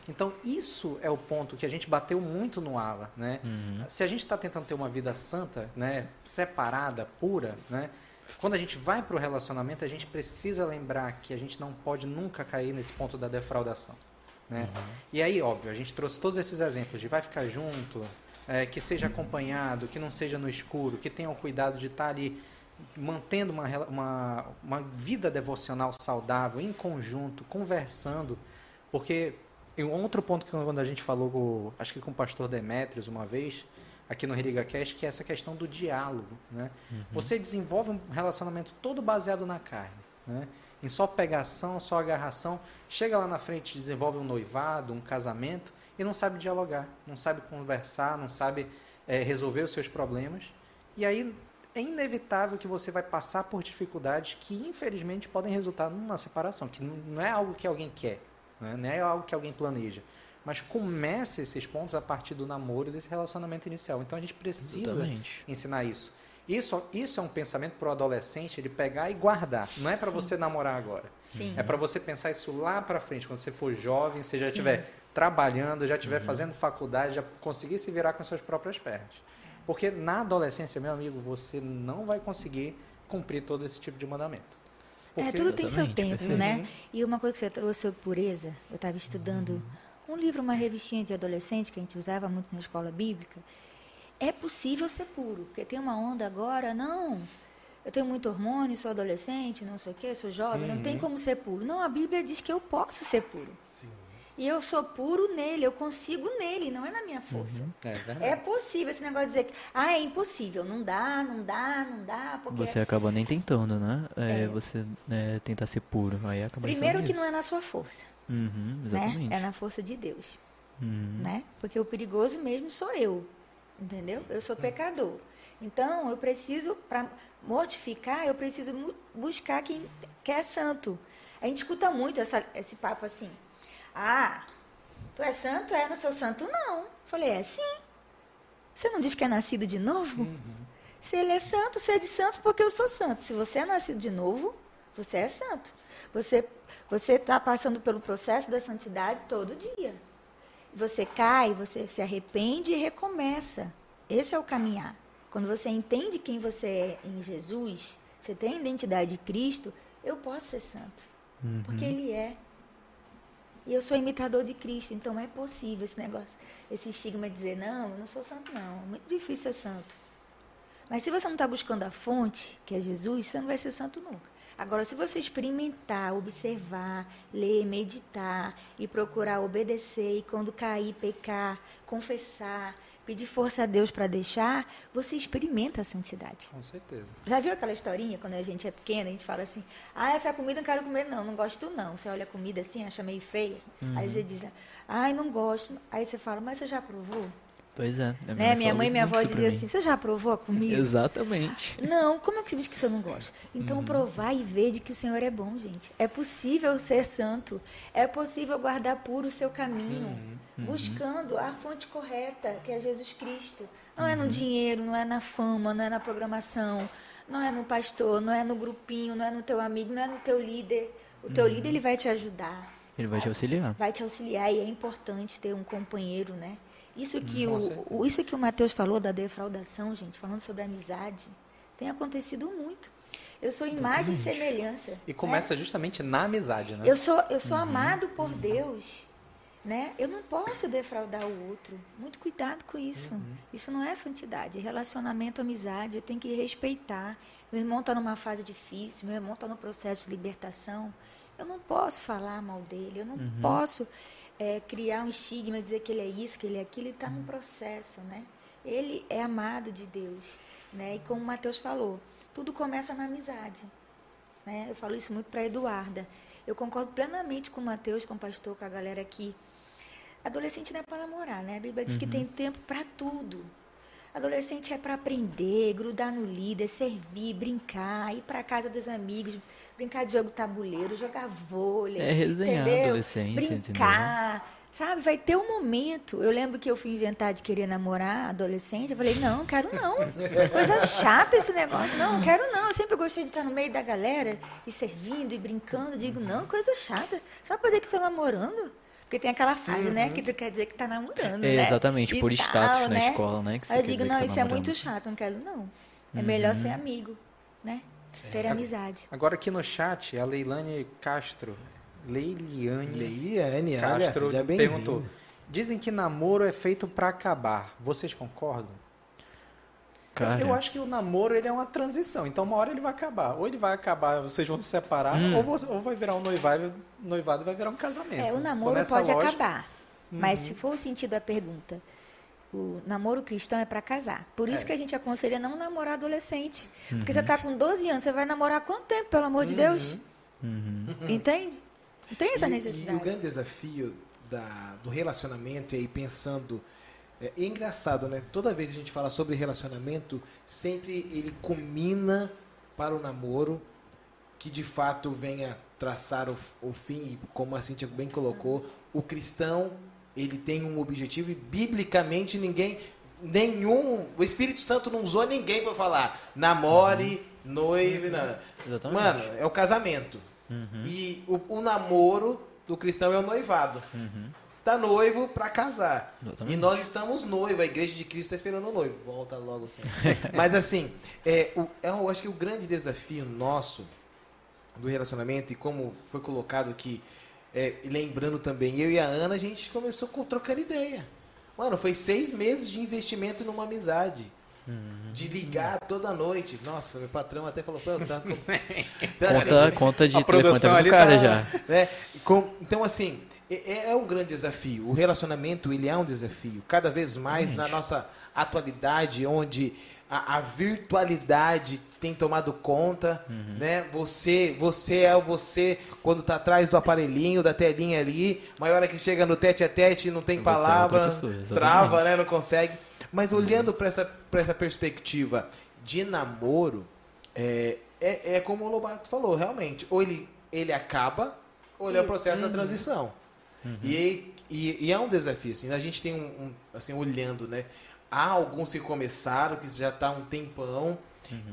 Então, isso é o ponto que a gente bateu muito no ala, né? Se a gente está tentando ter uma vida santa, né, separada, pura, né? Quando a gente vai para o relacionamento, a gente precisa lembrar que a gente não pode nunca cair nesse ponto da defraudação, né? E aí, óbvio, a gente trouxe todos esses exemplos de vai ficar junto, é, que seja acompanhado, que não seja no escuro, que tenha o cuidado de estar ali mantendo uma, uma, uma vida devocional saudável, em conjunto, conversando, porque um outro ponto que quando a gente falou, acho que com o pastor Demetrios uma vez, aqui no Religa Cast, que é essa questão do diálogo, né? Você desenvolve um relacionamento todo baseado na carne, né? Em só pegação, só agarração, chega lá na frente, desenvolve um noivado, um casamento e não sabe dialogar, não sabe conversar, não sabe eh, resolver os seus problemas. E aí é inevitável que você vai passar por dificuldades que infelizmente podem resultar numa separação, que não é algo que alguém quer, né? não é algo que alguém planeja. Mas começa esses pontos a partir do namoro e desse relacionamento inicial. Então a gente precisa Exatamente. ensinar isso. Isso, isso é um pensamento para o adolescente ele pegar e guardar. Não é para você namorar agora. Sim. É para você pensar isso lá para frente, quando você for jovem, você já estiver trabalhando, já estiver fazendo faculdade, já conseguir se virar com suas próprias pernas. Porque na adolescência, meu amigo, você não vai conseguir cumprir todo esse tipo de mandamento. É, Porque- tudo tem seu tempo, né? Uhum. E uma coisa que você trouxe sobre pureza, eu estava estudando um livro, uma revistinha de adolescente que a gente usava muito na escola bíblica. É possível ser puro, porque tem uma onda agora, não. Eu tenho muito hormônio, sou adolescente, não sei o quê, sou jovem, não tem como ser puro. Não, a Bíblia diz que eu posso ser puro. E eu sou puro nele, eu consigo nele, não é na minha força. É verdade. É possível esse negócio de dizer que, ah, é impossível, não dá, não dá, não dá, porque Você acaba nem tentando, né? É, É. Você é, tentar ser puro. Aí acaba primeiro que isso. não é na sua força, Uhum, né? exatamente. É na força de Deus. Uhum. né? Porque o perigoso mesmo sou eu, entendeu? Eu sou pecador. Então, eu preciso, para mortificar, eu preciso buscar quem, quem é santo. A gente escuta muito essa- esse papo assim, ah, tu é santo? É, eu não sou santo, não. Falei, é sim. Você não diz que é nascido de novo? Se ele é santo, você é de santos porque eu sou santo. Se você é nascido de novo, você é santo. Você você está passando pelo processo da santidade todo dia. Você cai, você se arrepende e recomeça. Esse é o caminhar. Quando você entende quem você é em Jesus, você tem a identidade de Cristo, eu posso ser santo. Porque Ele é. E eu sou imitador de Cristo, então é possível esse negócio, esse estigma de dizer, não, eu não sou santo, não. É muito difícil ser santo. Mas se você não está buscando a fonte, que é Jesus, você não vai ser santo nunca. Agora, se você experimentar, observar, ler, meditar e procurar obedecer, e quando cair, pecar, confessar, pedir força a Deus para deixar, você experimenta a santidade. Com certeza. Já viu aquela historinha quando a gente é pequena, a gente fala assim: ah, essa comida eu não quero comer, não, não gosto não. Você olha a comida assim, acha meio feia. Aí você diz: ai, não gosto. Aí você fala: mas você já provou? Pois é. Né? Minha falou mãe e minha muito avó isso pra diziam assim: Você já provou a comida? Exatamente. Não, como é que você diz que você não gosta? Então, Uhum. provar e ver de que o Senhor é bom, gente. É possível ser santo. É possível guardar puro o seu caminho, Uhum. buscando a fonte correta, que é Jesus Cristo. Não é no Uhum. dinheiro, não é na fama, não é na programação, não é no pastor, não é no grupinho, não é no teu amigo, não é no teu líder. O teu Uhum. líder, ele vai te ajudar Ele vai te auxiliar. vai te auxiliar e é importante ter um companheiro, né? Isso que, Com o, o- isso que o Matheus falou da defraudação, gente, falando sobre amizade, tem acontecido muito. Eu sou imagem e semelhança. E né? começa justamente na amizade, né? Eu sou, eu sou amado por Deus, né? Eu não posso defraudar o outro. Muito cuidado com isso. Isso não é santidade. É Relacionamento, amizade, eu tenho que respeitar. Meu irmão está numa fase difícil, meu irmão está no processo de libertação. Eu não posso falar mal dele, eu não posso é, criar um estigma, dizer que ele é isso, que ele é aquilo. Ele está num processo, né? Ele é amado de Deus, né? E como o Mateus falou, tudo começa na amizade. Né? Eu falo isso muito para a Eduarda. Eu concordo plenamente com o Mateus, com o pastor, com a galera aqui. Adolescente não é para namorar, né? A Bíblia diz que tem tempo para tudo. Adolescente é para aprender, grudar no líder, servir, brincar, ir para casa dos amigos, brincar de jogo tabuleiro, jogar vôlei. É resenhar entendeu? adolescência, Brincar. Sabe, vai ter um momento. Eu lembro que eu fui inventar de querer namorar adolescente. Eu falei, não, quero não. Coisa chata esse negócio. Não, quero não. Eu sempre gostei de estar no meio da galera e servindo e brincando. Eu digo, não, coisa chata. Só pra dizer que estou namorando? Porque tem aquela fase, né? Que tu quer dizer que tá namorando, É, né? exatamente, E por tal, status na né? escola, né? Que eu digo, não, tá isso é namorando. muito chato, não quero, não. É melhor ser amigo, né? Ter amizade. Agora aqui no chat, a Leilane Castro, Leiliane Leiliane, olha, Castro seja perguntou: bem-vinda. Dizem que namoro é feito pra acabar. Vocês concordam? Cara, Eu acho que o namoro ele é uma transição. Então uma hora ele vai acabar. Ou ele vai acabar, vocês vão se separar, Hum. ou, você- ou vai virar um noivado, noivado vai virar um casamento. É, o namoro pode lógica- acabar. Mas se for o sentido da pergunta, o namoro cristão é para casar. Por isso É. que a gente aconselha não namorar adolescente. Porque Uhum. você tá com 12 anos, você vai namorar quanto tempo, pelo amor de Deus? Uhum. Entende? Não tem essa E- E, necessidade. o grande desafio da, do relacionamento, e aí pensando. É, é engraçado, né? Toda vez que a gente fala sobre relacionamento, sempre ele culmina para o namoro, que de fato venha traçar o, o fim, e como a Cintia bem colocou, o cristão ele tem um objetivo e biblicamente ninguém, nenhum, o Espírito Santo não usou ninguém para falar namore, noive, nada. Exatamente. Mano, é o casamento. Uhum. E o, o namoro do cristão é o noivado. Uhum. Tá noivo para casar. Exatamente. E nós estamos noivos, a igreja de Cristo está esperando o noivo. Volta logo assim. Mas assim, é, o, é, eu acho que o grande desafio nosso do relacionamento, e como foi colocado aqui, é, e lembrando também, eu e a Ana, a gente começou com, trocando ideia. Mano, foi seis meses de investimento numa amizade. Uhum. De ligar toda noite. Nossa, meu patrão até falou, pô, tá. Então, assim, Conta, conta de telefone tá ali com o cara tá- já. né? Com- então, assim, é, é um grande desafio. O relacionamento, ele é um desafio. Cada vez mais na nossa atualidade, onde a, a virtualidade tem tomado conta, Uhum. né? Você, você é o você quando tá atrás do aparelhinho, da telinha ali, mas hora que chega no tete a tete não tem Você é palavra, pessoa, exatamente. trava, né? Não consegue. Uhum. Mas olhando para essa, pra essa perspectiva de namoro, é, é, é como o Lobato falou, realmente. Ou ele, ele acaba, ou ele é o processo da transição. E, e, e é um desafio, assim, a gente tem um, um, assim, olhando, né? Há alguns que começaram, que já está há um tempão,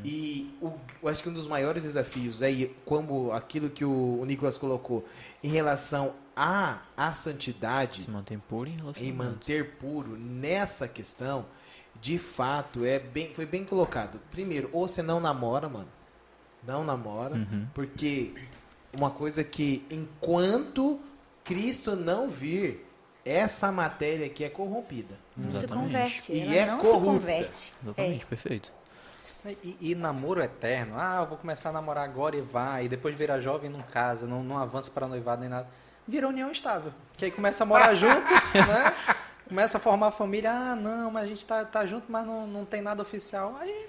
e o, eu acho que um dos maiores desafios é, como aquilo que o, o Nicolas colocou, em relação à, à santidade, Se mantém puro em em relacionamento. manter puro nessa questão, de fato, é bem, foi bem colocado. Primeiro, ou você não namora, mano. Não namora, Uhum. porque uma coisa que enquanto Cristo não vir, essa matéria aqui é corrompida. Não se Exatamente. converte. E ela é não corrupta. se converte. Exatamente, perfeito. E, e namoro eterno? Ah, eu vou começar a namorar agora e vai, e depois vira jovem e não casa, não, não avança para noivado nem nada. Vira união estável. Que aí começa a morar junto, né? Começa a formar família. Ah, não, mas a gente tá, tá junto, mas não, não tem nada oficial. Aí,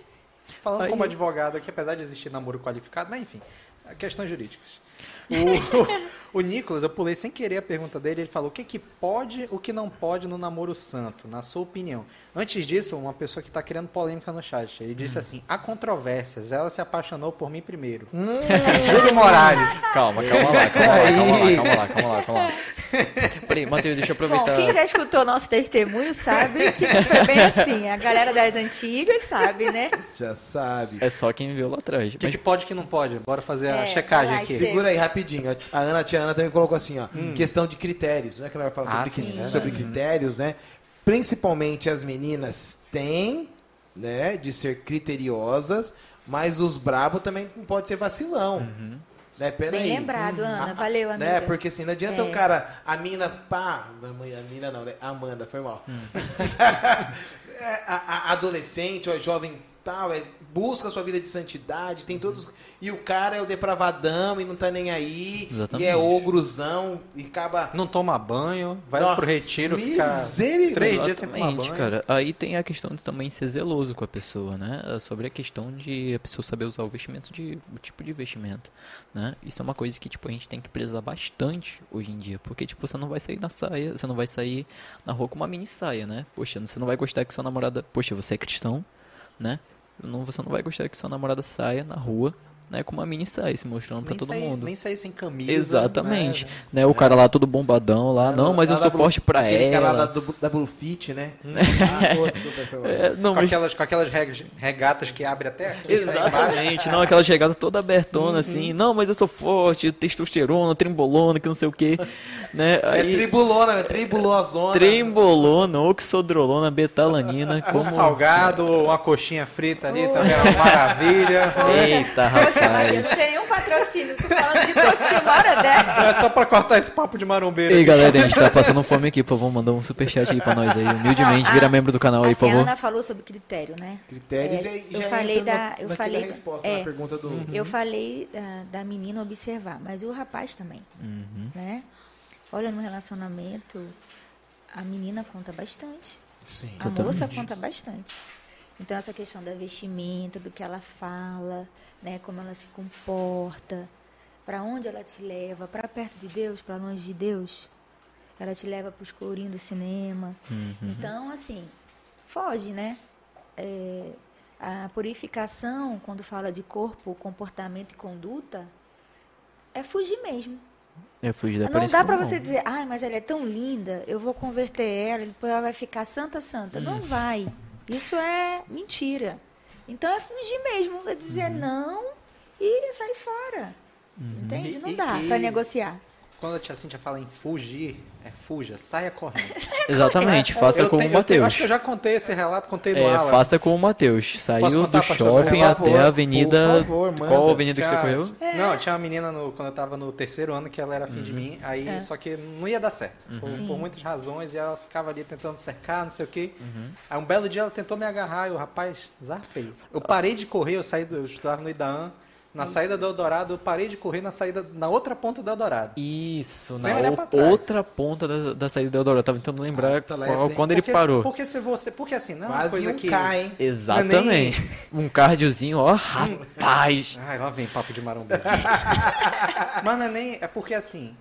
falando Aí- como advogado aqui, apesar de existir namoro qualificado, mas enfim. Questões jurídicas. O, o Nicolas, eu pulei sem querer a pergunta dele, ele falou o que, que pode, o que não pode no namoro santo, na sua opinião. Antes disso, uma pessoa que está querendo polêmica no chat, ele disse assim, há controvérsias, ela se apaixonou por mim primeiro. Júlio Morales. Calma, calma lá, calma lá, calma lá, calma lá, calma lá, calma lá. Peraí, Matheus, deixa eu Bom, aproveitar. quem já escutou nosso testemunho sabe que não foi bem assim. A galera das antigas sabe, né? Já sabe. É só quem viu lá atrás. O que, Mas que pode e que não pode? Bora fazer a É, checagem vai lá, aqui. Segura aí rapidinho. A Ana, a tia Ana também colocou assim, ó, questão de critérios, né? Que ela vai falar Ah, sobre, sim, que- verdade. sobre critérios, né? Principalmente as meninas têm, né, de ser criteriosas, mas os brabos também não pode ser vacilão. Né? Pera Bem aí. lembrado, Ana. A- Valeu, amiga. Né? Porque assim, não adianta É. o cara, a mina, pá, a mina não, né? Amanda, foi mal. É, a, a adolescente ou a jovem tal, é, busca a sua vida de santidade, tem todos. E o cara é o depravadão e não tá nem aí. Exatamente. E é ogrozão e acaba. Não toma banho, vai Nossa, pro retiro, fica misericórdia. três dias sem tomar banho. cara. Aí tem a questão de também ser zeloso com a pessoa, né? Sobre a questão de a pessoa saber usar o vestimento de o tipo de vestimento, né? Isso é uma coisa que tipo a gente tem que prezar bastante hoje em dia, porque tipo você não vai sair na saia, você não vai sair na rua com uma mini saia, né? Poxa, você não vai gostar que sua namorada, poxa, você é cristão, né? Não, você não vai gostar que sua namorada saia na rua, né, com uma mini saia se mostrando pra nem todo sair, mundo. Nem sair sem camisa. Exatamente. né? Né, o cara lá todo bombadão lá, não, mas eu Ela sou forte Blue- pra aquele cara lá ela. da, da Blue Fit, né? Ah, pô, desculpa, foi mal. É, não, com, mas aquelas, com aquelas reg- regatas que abre até aqui. Exatamente, não, aquela chegada toda abertona assim, não, mas eu sou forte, testosterona, trimbolona, que não sei o que, né? É Aí, tribulona, né? Tribulozona. trembolona, oxodrolona, betalanina, Um como... salgado, uma coxinha frita ali também é uma maravilha. Eita, Poxa, Maria, rapaz. não tem nenhum patrocínio. Tu falando de coxinha uma hora dessa. É só pra cortar esse papo de marombeiro. Ei, galera, a gente tá passando fome aqui, por favor, mandar um superchat aí pra nós aí, humildemente, Não, vira a- membro do canal aí, por a favor. Ana falou sobre critério, né? Critérios É, e eu já falei entra da- na- eu falei da- resposta, é. na pergunta do... Eu falei da, da menina observar, mas o rapaz também, Uhum. né? Olha, no relacionamento, a menina conta bastante. Sim. A moça Totalmente. conta bastante. Então, essa questão da vestimenta, do que ela fala, né, como ela se comporta, para onde ela te leva, para perto de Deus, para longe de Deus. Ela te leva para os corinhos do cinema. Uhum. Então, assim, foge, né? É, a purificação, quando fala de corpo, comportamento e conduta, é fugir mesmo. É fugir da Não dá do você dizer, ai, mas ela é tão linda, eu vou converter ela, depois ela vai ficar santa, santa. Não vai. Isso é mentira. Então é fugir mesmo, é dizer não e sair fora. Entende? Não dá pra negociar. Quando a tia Cintia fala em fugir, é fuja, saia correndo. Exatamente, faça eu como tenho- o Matheus. acho que eu já contei esse relato, contei no É, aula. faça como o Matheus. Saiu do shopping Por até favor, a avenida. por favor, manda. Qual avenida que você Tinha- correu? É. Não, tinha uma menina no- quando eu tava no terceiro ano que ela era afim de mim, aí É. só que não ia dar certo. Por, Sim. por muitas razões, e ela ficava ali tentando cercar, não sei o quê. Aí um belo dia ela tentou me agarrar e o rapaz, zarpei. Eu parei de correr, eu saí do, eu estudava no Idaã, na saída do Eldorado, eu parei de correr na saída, na outra ponta do Eldorado. Isso, Sem na olhar o- pra trás. outra ponta da, da saída do Eldorado. Eu tava tentando lembrar Ah, tá lá, qual- quando ele Porque- parou. Porque se você, porque assim, não é uma Quase coisa um que K, hein? Exatamente. Um cardiozinho, ó, rapaz. Ai, lá vem papo de marombeiro. mas não é nem. É porque assim.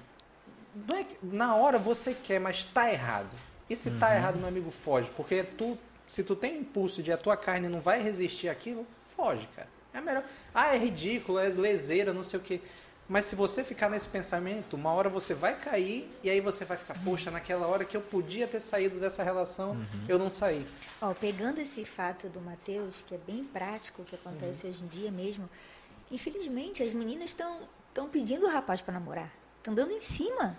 Não é que- na hora você quer, mas tá errado. E se tá errado, meu amigo, foge. Porque tu, se tu tem impulso de a tua carne não vai resistir àquilo, foge, cara. É melhor. Ah, é ridículo, é leseira, não sei o quê. Mas se você ficar nesse pensamento, uma hora você vai cair e aí você vai ficar, poxa, naquela hora que eu podia ter saído dessa relação, eu não saí. Ó, pegando esse fato do Matheus, que é bem prático, que acontece Uhum. hoje em dia mesmo, infelizmente as meninas estão estão pedindo o rapaz para namorar. Estão dando em cima.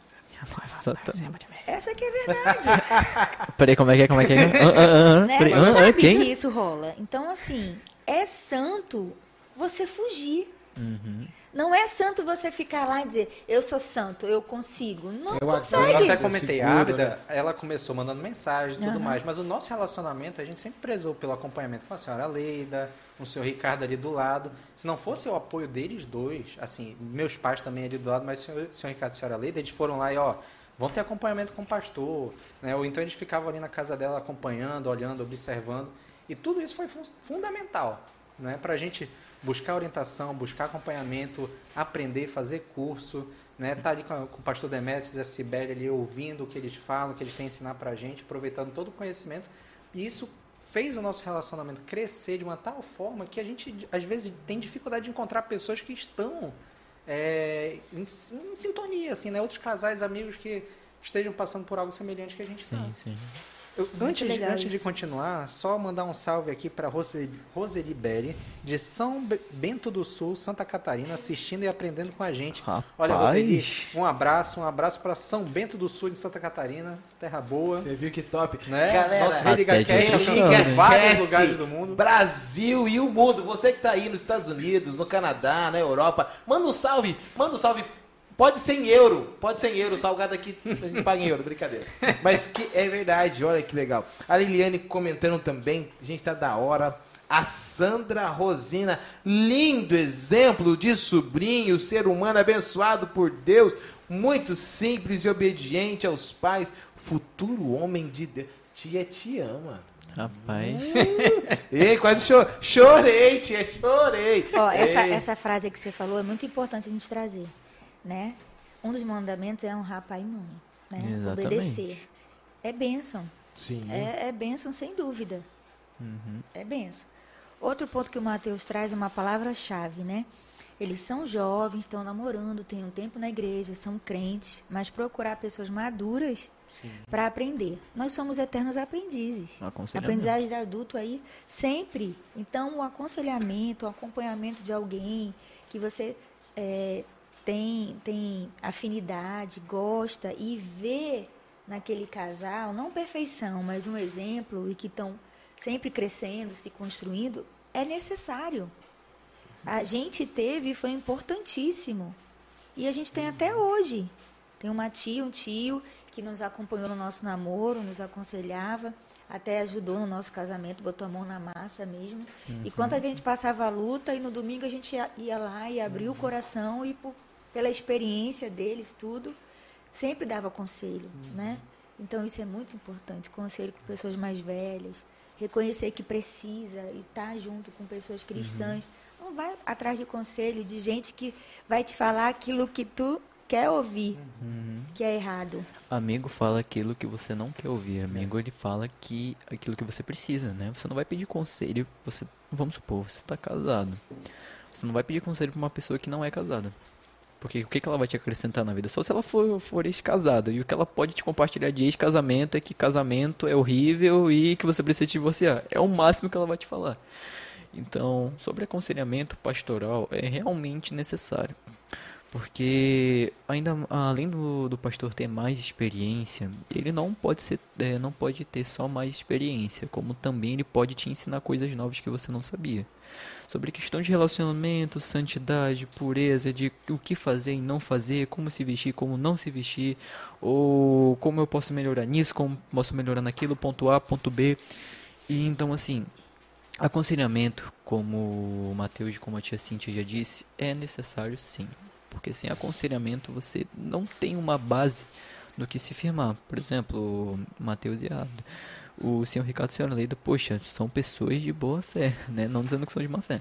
Exatamente. Essa que é a verdade. Peraí, como é que é? Como é que é? Ah, ah, ah, né? peraí, ah, sabe quem? que isso rola. Então, assim, é santo você fugir. Uhum. Não é santo você ficar lá e dizer, eu sou santo, eu consigo. Não Eu Eu consegue. até Seguro, comentei, a Ábida, né? ela começou mandando mensagem e tudo Aham. mais, mas o nosso relacionamento, a gente sempre prezou pelo acompanhamento com a senhora Leida, com o senhor Ricardo ali do lado. Se não fosse o apoio deles dois, assim, meus pais também ali do lado, mas o senhor, o senhor Ricardo e a senhora Leida, eles foram lá e, ó, vão ter acompanhamento com o pastor, né? Ou então eles ficavam ali na casa dela acompanhando, olhando, observando. E tudo isso foi fun- fundamental, né? Pra gente buscar orientação, buscar acompanhamento, aprender, fazer curso, né? Tá ali com, a- com o pastor Demetrios e a Cibele ali ouvindo o que eles falam, o que eles têm a ensinar pra gente, aproveitando todo o conhecimento. E isso fez o nosso relacionamento crescer de uma tal forma que a gente às vezes tem dificuldade de encontrar pessoas que estão é, em, em sintonia, assim, né? Outros casais, amigos que estejam passando por algo semelhante que a gente Sim, sabe. sim. Eu- antes de, antes de continuar, só mandar um salve aqui para Roseli, Roseli Belli, de São Be- Bento do Sul, Santa Catarina, assistindo e aprendendo com a gente. Rapaz. Olha, Roseli, um abraço, um abraço para São Bento do Sul, de Santa Catarina, terra boa. Você viu que top? Né? Galera, Nosso Religa Cast Religa vários Cast, lugares do mundo. Brasil e o mundo. Você que tá aí nos Estados Unidos, no Canadá, na Europa, manda um salve, manda um salve. Pode ser em euro, pode ser em euro, salgado aqui, a gente paga em euro, brincadeira. Mas que é verdade, olha que legal. A Liliane comentando também, a gente tá da hora. A Sandra Rosina, lindo exemplo de sobrinho, ser humano abençoado por Deus, muito simples e obediente aos pais, futuro homem de Deus. Tia te ama. Rapaz. Ei, quase cho chorei, tia, chorei. Ó, essa, Ei. essa frase que você falou é muito importante a gente trazer, né? Um dos mandamentos é honrar pai e mãe, né? Exatamente. Obedecer. É bênção. Sim. É, é bênção, sem dúvida. Uhum. É bênção. Outro ponto que o Mateus traz é uma palavra-chave, né? Eles são jovens, estão namorando, têm um tempo na igreja, são crentes, mas procurar pessoas maduras para aprender. Nós somos eternos aprendizes. Aprendizagem de adulto aí sempre. Então, o aconselhamento, o acompanhamento de alguém que você é, tem, tem afinidade, gosta e vê naquele casal, não perfeição, mas um exemplo e que estão sempre crescendo, se construindo, é necessário. A gente teve foi importantíssimo. E a gente tem até hoje. Tem uma tia, um tio que nos acompanhou no nosso namoro, nos aconselhava, até ajudou no nosso casamento, botou a mão na massa mesmo. E quando a gente passava a luta, e no domingo a gente ia, ia lá e abria o coração e por, pela experiência deles, tudo, sempre dava conselho, né? Então isso é muito importante, conselho com pessoas mais velhas, reconhecer que precisa e estar junto com pessoas cristãs. Não vai atrás de conselho de gente que vai te falar aquilo que tu quer ouvir, que é errado. Amigo fala aquilo que você não quer ouvir. Amigo, ele fala que aquilo que você precisa, né? Você não vai pedir conselho, você, vamos supor, você tá casado. Você não vai pedir conselho pra uma pessoa que não é casada. Porque o que, ela vai te acrescentar na vida? Só se ela for, for ex-casada. E o que ela pode te compartilhar de ex-casamento é que casamento é horrível e que você precisa se divorciar. É o máximo que ela vai te falar. Então, sobre aconselhamento pastoral, é realmente necessário. Porque ainda além do, do pastor ter mais experiência, ele não pode ser, é, não pode ter só mais experiência, como também ele pode te ensinar coisas novas que você não sabia. Sobre questão de relacionamento, santidade, pureza, de o que fazer e não fazer, como se vestir, como não se vestir, ou como eu posso melhorar nisso, como posso melhorar naquilo, ponto A, ponto B. E então assim, Aconselhamento, como o Matheus e como a tia Cintia já disse, é necessário sim. Porque sem aconselhamento você não tem uma base no que se firmar. Por exemplo, Matheus e a o senhor Ricardo e a senhora Leida, poxa, são pessoas de boa fé, né? Não dizendo que são de má fé.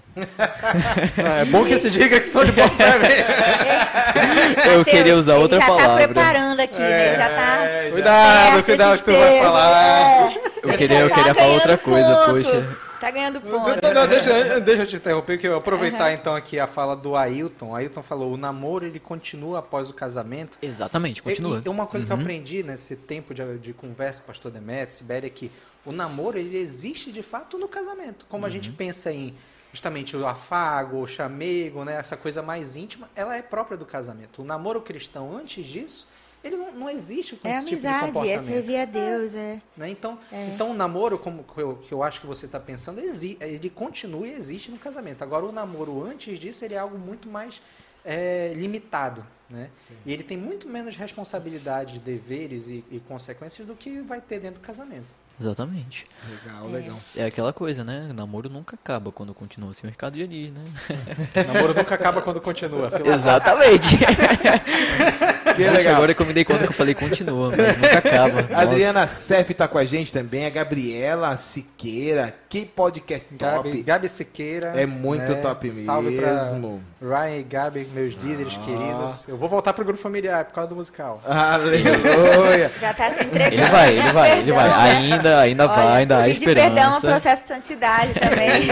É bom que se diga que são de boa fé, velho. Eu Mateus, queria usar ele outra já palavra. tá preparando aqui, né? Já tá. É, já- Cuidado, esperto cuidado esses que tu vai falar. é. Eu queria, eu Tá queria falar outra coisa, ponto. poxa. Tá ganhando ponto. não, não, deixa, deixa eu te interromper, que eu aproveitar então aqui a fala do Ailton. O Ailton falou, o namoro ele continua após o casamento. Exatamente, continua. E, e uma coisa que eu Uhum. aprendi nesse tempo de, de conversa com o pastor Demetrio, Sibéria, é que o namoro ele existe de fato no casamento. Como a Uhum. gente pensa em justamente o afago, o chamego, né, essa coisa mais íntima, ela é própria do casamento. O namoro cristão, antes disso, ele não, não existe com É esse tipo de amizade, é comportamento. servir a Deus, é. Né? Então, É. então o namoro, como que eu, que eu acho que você está pensando, exi- ele continua e existe no casamento. Agora, o namoro antes disso, ele é algo muito mais é, limitado. Né? E ele tem muito menos responsabilidades, deveres e, e consequências do que vai ter dentro do casamento. Exatamente. Legal, legal. É aquela coisa, né? Namoro nunca acaba quando continua. Assim, o Ricardo já diz, né? Namoro nunca acaba quando continua. Exatamente. Que Poxa, legal. Agora que eu me dei conta que eu falei continua, mas nunca acaba. A Adriana. Cef tá com a gente também, a Gabriela Siqueira, que podcast top. Gabi, Gabi Siqueira. É muito né? top Salve pra mesmo. Ryan e Gabi, meus líderes Ah. queridos. Eu vou voltar pro grupo familiar por causa do musical. Aleluia. Já está se entregando. Ele vai, ele vai, ele vai. Perdão. Ainda, ainda Olha, vai, ainda há pedir perdão é um esperança. processo de santidade também.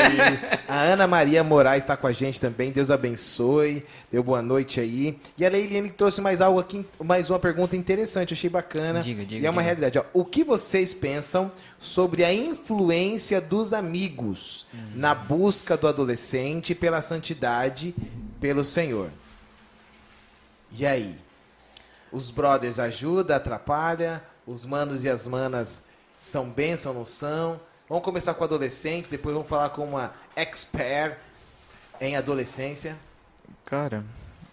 A Ana Maria Moraes está com a gente também. Deus abençoe. Deu boa noite aí. E a Leiliane trouxe mais algo aqui, mais uma pergunta interessante, achei bacana. Diga, diga, E é uma diga. realidade. Ó. O que vocês pensam sobre a influência dos amigos Hum. na busca do adolescente pela santidade pelo Senhor? E aí? Os brothers ajudam, atrapalha? Os manos e as manas são bênção, não são? Vamos começar com o adolescente, depois vamos falar com uma expert em adolescência. Cara,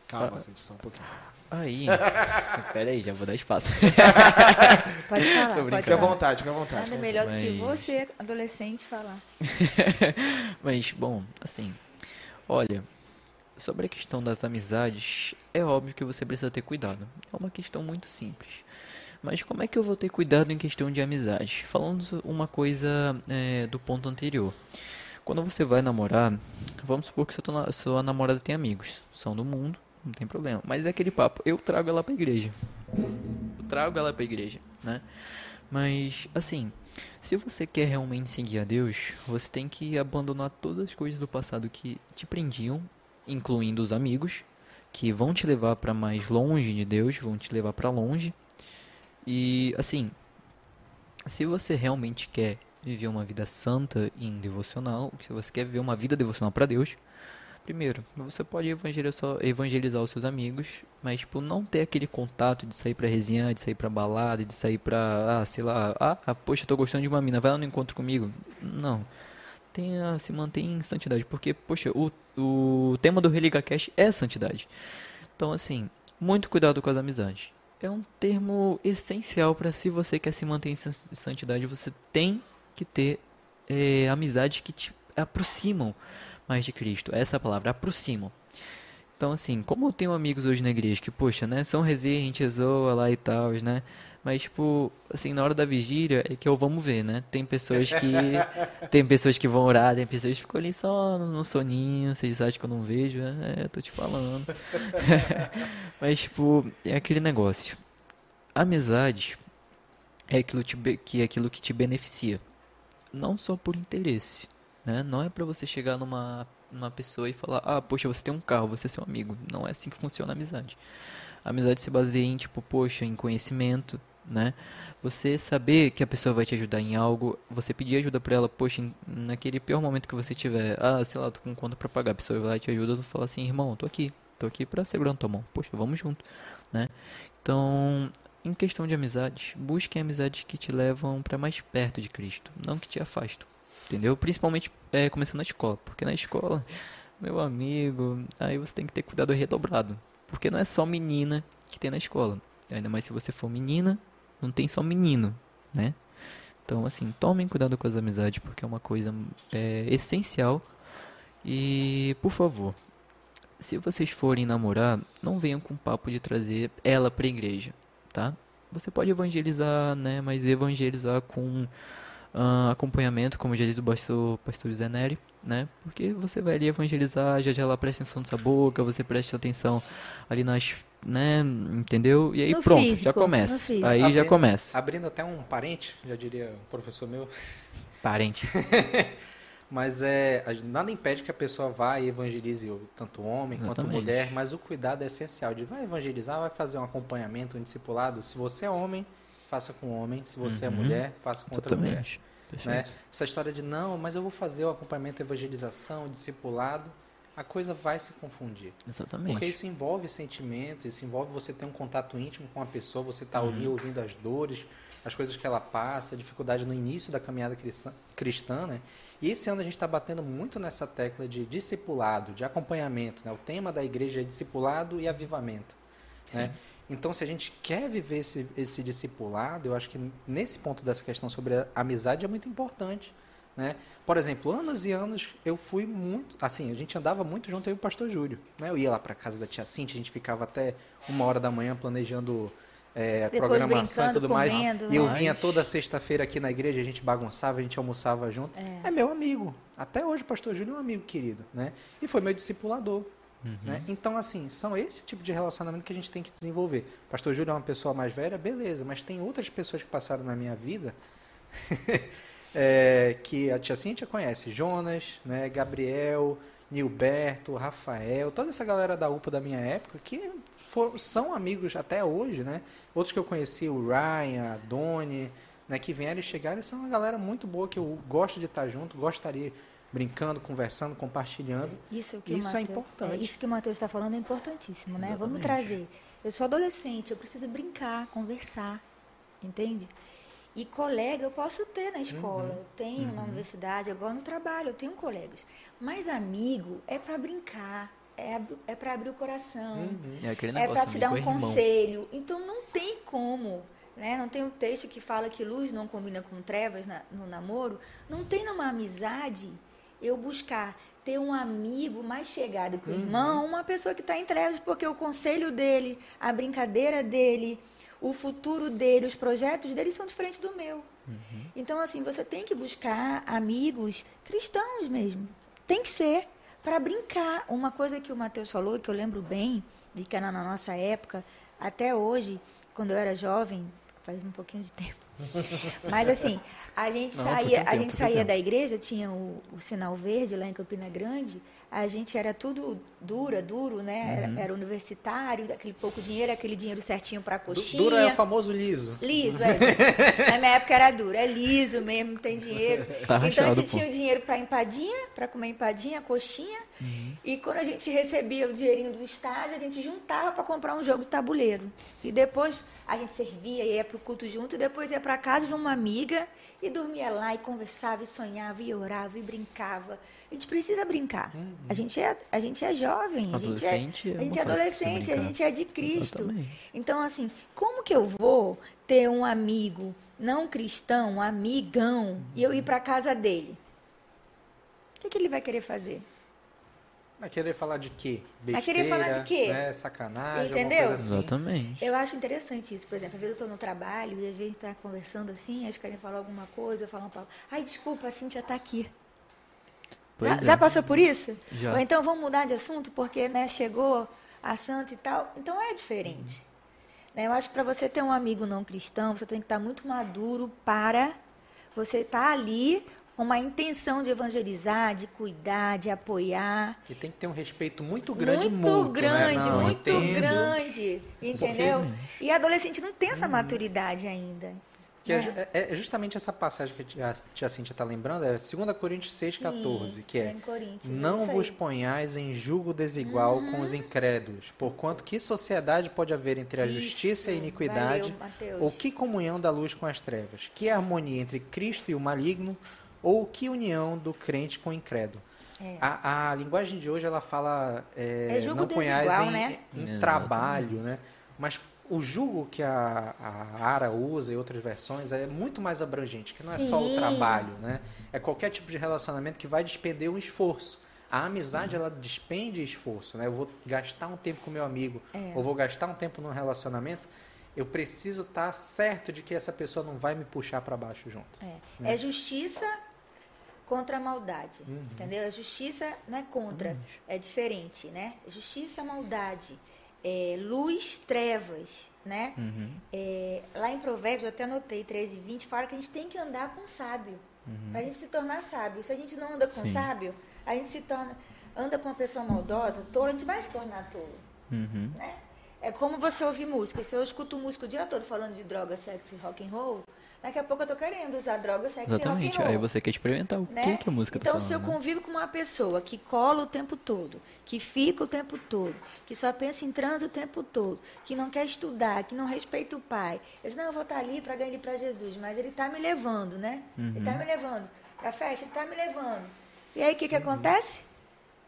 Calma, gente, só um pouquinho. Aí. Pera aí, já vou dar espaço. Pode falar, pode. Fica à vontade, fica à vontade. Nada melhor do que Mas- você, adolescente, falar. Mas, bom, assim, olha, sobre a questão das amizades, é óbvio que você precisa ter cuidado. É uma questão muito simples. Mas como é que eu vou ter cuidado em questão de amizade? Falando uma coisa é, do ponto anterior. Quando você vai namorar, vamos supor que sua, sua namorada tem amigos. São do mundo, não tem problema. Mas é aquele papo, eu trago ela pra igreja. Eu trago ela pra igreja, né? Mas, assim, se você quer realmente seguir a Deus, você tem que abandonar todas as coisas do passado que te prendiam, incluindo os amigos, que vão te levar para mais longe de Deus, vão te levar para longe. E assim, se você realmente quer viver uma vida santa e devocional, se você quer viver uma vida devocional para Deus, primeiro, você pode evangelizar, os seus amigos, mas tipo, não ter aquele contato de sair pra resenha, de sair pra balada, de sair pra, ah, sei lá, ah, ah, poxa, tô gostando de uma mina, vai lá no encontro comigo. Não. Tenha, se mantém em santidade, porque, poxa, o, o tema do Religa Cash é santidade. Então, assim, muito cuidado com as amizades. É um termo essencial para se você quer se manter em san- santidade, você tem que ter eh, amizades que te aproximam mais de Cristo. Essa é palavra, aproximam. Então, assim, como eu tenho amigos hoje na igreja que, poxa, né, são gente zoa lá e tal, né? Mas, tipo, assim, na hora da vigília é que eu vamos ver, né? Tem pessoas que. tem pessoas que vão orar, tem pessoas que ficam ali só no, soninho, vocês acham que eu não vejo? É, eu tô te falando. Mas, tipo, é aquele negócio. Amizade é aquilo, te que, é aquilo que te beneficia. Não só por interesse, né? Não é pra você chegar numa, numa pessoa e falar, ah, poxa, você tem um carro, você é seu amigo. Não é assim que funciona a amizade. A amizade se baseia em, tipo, poxa, em conhecimento, né? Você saber que a pessoa vai te ajudar em algo, você pedir ajuda pra ela, poxa, naquele pior momento que você tiver, ah, sei lá, tô com conta pra pagar, a pessoa vai lá e te ajuda, tu fala assim, irmão, tô aqui, tô aqui pra segurar na tua mão, poxa, vamos junto, né? Então, em questão de amizades, busquem amizades que te levam pra mais perto de Cristo, não que te afastam, entendeu? Principalmente é, começando na escola, porque na escola, meu amigo, aí você tem que ter cuidado redobrado, porque não é só menina que tem na escola, ainda mais se você for menina, não tem só menino, né? Então, assim, tomem cuidado com as amizades, porque é uma coisa é, essencial. E, por favor, se vocês forem namorar, não venham com papo de trazer ela pra igreja, tá? Você pode evangelizar, né? Mas evangelizar com ah, acompanhamento, como já disse o pastor, pastor Zé Neri, né? Porque você vai ali evangelizar, já já ela presta atenção na sua boca, você presta atenção ali nas, né? Entendeu? E aí No pronto, físico, já começa. Aí já Abrindo- começa. Abrindo até um parente, já diria um professor meu. Parente. Mas é, nada impede que a pessoa vá e evangelize o- tanto homem quanto Exatamente. mulher, mas o cuidado é essencial. De vai evangelizar, vai fazer um acompanhamento, um discipulado. Se você é homem, faça com homem. Se você é Uhum. mulher, faça com outra mulher. Totalmente. Né? Essa história de não, mas eu vou fazer o acompanhamento, evangelização, discipulado, a coisa vai se confundir. Exatamente. Porque isso envolve sentimento, isso envolve você ter um contato íntimo com a pessoa, você estar ali Uhum. ouvindo as dores, as coisas que ela passa, a dificuldade no início da caminhada cristã, cristã né? E esse ano a gente está batendo muito nessa tecla de discipulado, de acompanhamento, né? O tema da igreja é discipulado e avivamento, né? Então, se a gente quer viver esse, esse discipulado, eu acho que nesse ponto dessa questão sobre a amizade é muito importante. né? Por exemplo, anos e anos eu fui muito, assim, a gente andava muito junto aí o pastor Júlio, né? Eu ia lá para casa da tia Cintia, a gente ficava até uma hora da manhã planejando é, programação e tudo mais. comendo, E eu né? vinha toda sexta-feira aqui na igreja, a gente bagunçava, a gente almoçava junto. É, meu amigo. Até hoje o pastor Júlio é um amigo querido, né? E foi meu discipulador. Né? Então, assim, são esse tipo de relacionamento que a gente tem que desenvolver. Pastor Júlio é uma pessoa mais velha, beleza, mas tem outras pessoas que passaram na minha vida é, que a tia Cíntia conhece. Jonas, né, Gabriel, Nilberto, Rafael, toda essa galera da UPA da minha época que são amigos até hoje, né? Outros que eu conheci, o Ryan, a Doni, né, que vieram e chegaram, e são uma galera muito boa que eu gosto de estar junto, gostaria brincando, conversando, compartilhando. Isso, que Isso o é Mateus- importante. isso que o Matheus está falando é importantíssimo, né? Vamos trazer. Eu sou adolescente, eu preciso brincar, conversar, entende? E colega eu posso ter na escola, Uhum. eu tenho na universidade, agora no trabalho, eu tenho colegas. Mas amigo é para brincar, é, é para abrir o coração, Uhum. É é para te dar um é irmão. conselho. Então não tem como. Né? Não tem um texto que fala que luz não combina com trevas na- no namoro. Não tem numa amizade eu buscar ter um amigo mais chegado que o irmão, uma pessoa que está em trevas, porque o conselho dele, a brincadeira dele, o futuro dele, os projetos dele são diferentes do meu. Então, assim, você tem que buscar amigos cristãos mesmo. Tem que ser para brincar. Uma coisa que o Matheus falou, que eu lembro bem, de que era na nossa época, até hoje, quando eu era jovem, faz um pouquinho de tempo. Mas assim, a gente Não, saía, pouquinho a tempo, gente saía tempo. da igreja, tinha o, o sinal verde lá em Campina Grande, a gente era tudo dura, duro, né? Era, era universitário, aquele pouco dinheiro, aquele dinheiro certinho para Du- coxinha. Dura é o famoso liso. Liso, é. Na minha época era duro, é liso mesmo, tem dinheiro. Tá então a gente tinha o dinheiro para empadinha, para comer empadinha, coxinha. Uhum. E quando a gente recebia o dinheirinho do estágio, a gente juntava para comprar um jogo de tabuleiro. E depois a gente servia, ia pro culto junto, e depois ia para casa de uma amiga e dormia lá e conversava, e sonhava, e orava, e brincava. A gente precisa brincar. A, gente é, a gente é jovem, a gente é, Adolescente é a gente é adolescente, a gente é de Cristo. Então, assim, como que eu vou ter um amigo não cristão, um amigão, e eu ir para casa dele? O que, que ele vai querer fazer? Vai querer falar de quê? Besteira, Vai querer falar de quê? Né? Sacanagem, Entendeu? assim. Exatamente. Eu acho interessante isso. Por exemplo, às vezes eu estou no trabalho e às vezes está conversando assim, eles querem falar alguma coisa, eu falo uma palavra. Ai, desculpa, a Cintia está aqui. Pois já, é. já passou por isso? Já. Ou então vamos mudar de assunto porque né, chegou a santa e tal. Então é diferente. Né, Eu acho que para você ter um amigo não cristão, você tem que estar muito maduro para você estar ali com uma intenção de evangelizar, de cuidar, de apoiar. E tem que ter um respeito muito grande muito mútuo, né? grande, Não, muito entendo. grande. Entendeu? E adolescente não tem essa maturidade ainda. Que é, né? é- é justamente essa passagem que a tia- a tia Cíntia está lembrando, é 2 Coríntios 6, 14, que é Não vos ponhais em julgo desigual com Uhum. os incrédulos, porquanto que sociedade pode haver entre a Isso, justiça e a iniquidade, valeu, ou que comunhão da luz com as trevas, que harmonia entre Cristo e o maligno, ou que união do crente com o incrédulo. É. A, a linguagem de hoje ela fala é, É não desigual, em, né? em trabalho, né? Mas o julgo que a, a Ara usa e outras versões é muito mais abrangente, que não é só o trabalho, né? É qualquer tipo de relacionamento que vai despender um esforço. A amizade, ela despende esforço, né? Eu vou gastar um tempo com meu amigo, É. ou vou gastar um tempo num relacionamento, eu preciso estar certo de que essa pessoa não vai me puxar para baixo junto. É. É justiça contra a maldade, entendeu? A justiça não é contra, é diferente, né? Justiça, maldade, é, luz, trevas, né? Uhum. É, lá em Provérbios, eu até anotei 13 e 20, fala que a gente tem que andar com sábio, para a gente se tornar sábio. Se a gente não anda com Sim. sábio, a gente se torna, anda com uma pessoa maldosa, tolo, a gente vai se tornar tolo. Uhum. né? É como você ouvir música. Se eu escuto música o dia todo falando de droga, sexo e rock and roll, daqui a pouco eu tô querendo usar droga, sexo Exatamente. Aí você quer experimentar o né? que, que a música então, tá se eu falando. né? convivo com uma pessoa que cola o tempo todo, que fica o tempo todo, que só pensa em trans o tempo todo, que não quer estudar, que não respeita o pai, eu digo, não, eu vou estar ali para ganhar ele para Jesus, mas ele está me levando, né? Ele está Uhum. me levando para festa, ele está me levando. E aí, o que, que acontece?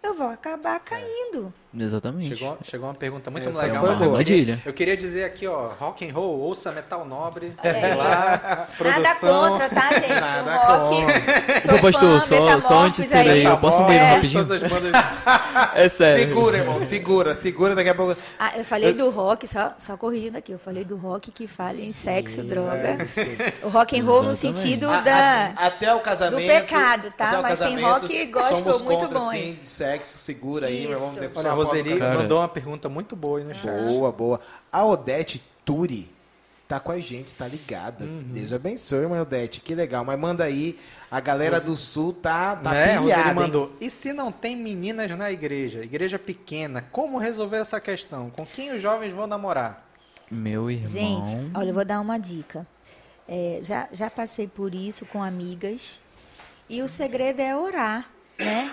Eu vou acabar caindo. Exatamente. Chegou, chegou uma pergunta muito Essa legal. foi mas eu queria, Armadilha. eu queria dizer aqui, ó, rock and roll, ouça metal nobre, aí. lá, Nada produção. contra, tá, gente? Nada rock. contra. Pastor, só- só antes disso daí, eu posso um beijo Metamorfose, rapidinho? É sério. Segura, irmão, segura, segura, daqui a pouco. Ah, eu falei do rock, só, só corrigindo aqui, eu falei do rock que fala em sexo, droga. O rock and roll no sentido A- da... a- até o casamento. do pecado, tá? até o Mas tem casamento, rock gospel somos muito contra, bom, sim, hein? de sexo, segura aí, meu irmão. Depois Roseli mandou uma pergunta muito boa aí no chat. Boa, boa. A Odete Turi tá com a gente, tá ligada. Uhum. Deus abençoe, irmã Odete. Que legal. Mas manda aí. A galera do Sul tá, tá né? pilhada, Roseli hein? mandou. E se não tem meninas na igreja, igreja pequena, como resolver essa questão? Com quem os jovens vão namorar? Meu irmão. Gente, olha, eu vou dar uma dica. É, já, já passei por isso com amigas. E o segredo é orar, né?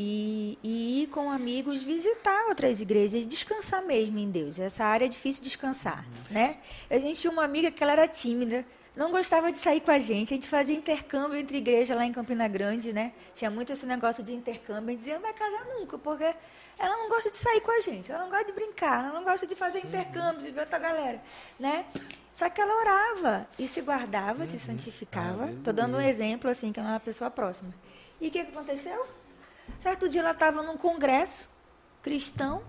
E, e ir com amigos visitar outras igrejas, descansar mesmo em Deus. Essa área é difícil descansar, né? A gente tinha uma amiga que ela era tímida, não gostava de sair com a gente. A gente fazia intercâmbio entre igrejas lá em Campina Grande, né? Tinha muito esse negócio de intercâmbio. A gente dizia, não vai casar nunca, porque ela não gosta de sair com a gente, ela não gosta de brincar, ela não gosta de fazer intercâmbio, de ver outra galera, né? Só que ela orava e se guardava, se santificava. Tô dando um exemplo, assim, que é uma pessoa próxima. E o que aconteceu? Certo dia ela estava num congresso cristão,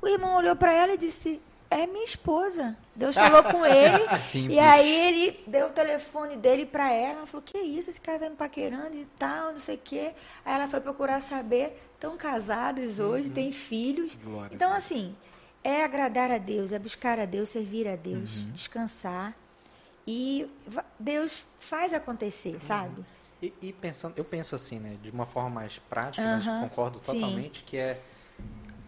o irmão olhou para ela e disse: É minha esposa. Deus falou com ele. Simples. e aí ele deu o telefone dele para ela. Ela falou: Que isso? Esse cara tá me paquerando e tal, não sei o quê. Aí ela foi procurar saber. Estão casados hoje, têm filhos. Glória então, assim, é agradar a Deus, é buscar a Deus, servir a Deus, Uhum. descansar. E Deus faz acontecer, sabe? E, e pensando, eu penso assim, né, de uma forma mais prática, mas concordo sim. totalmente, que é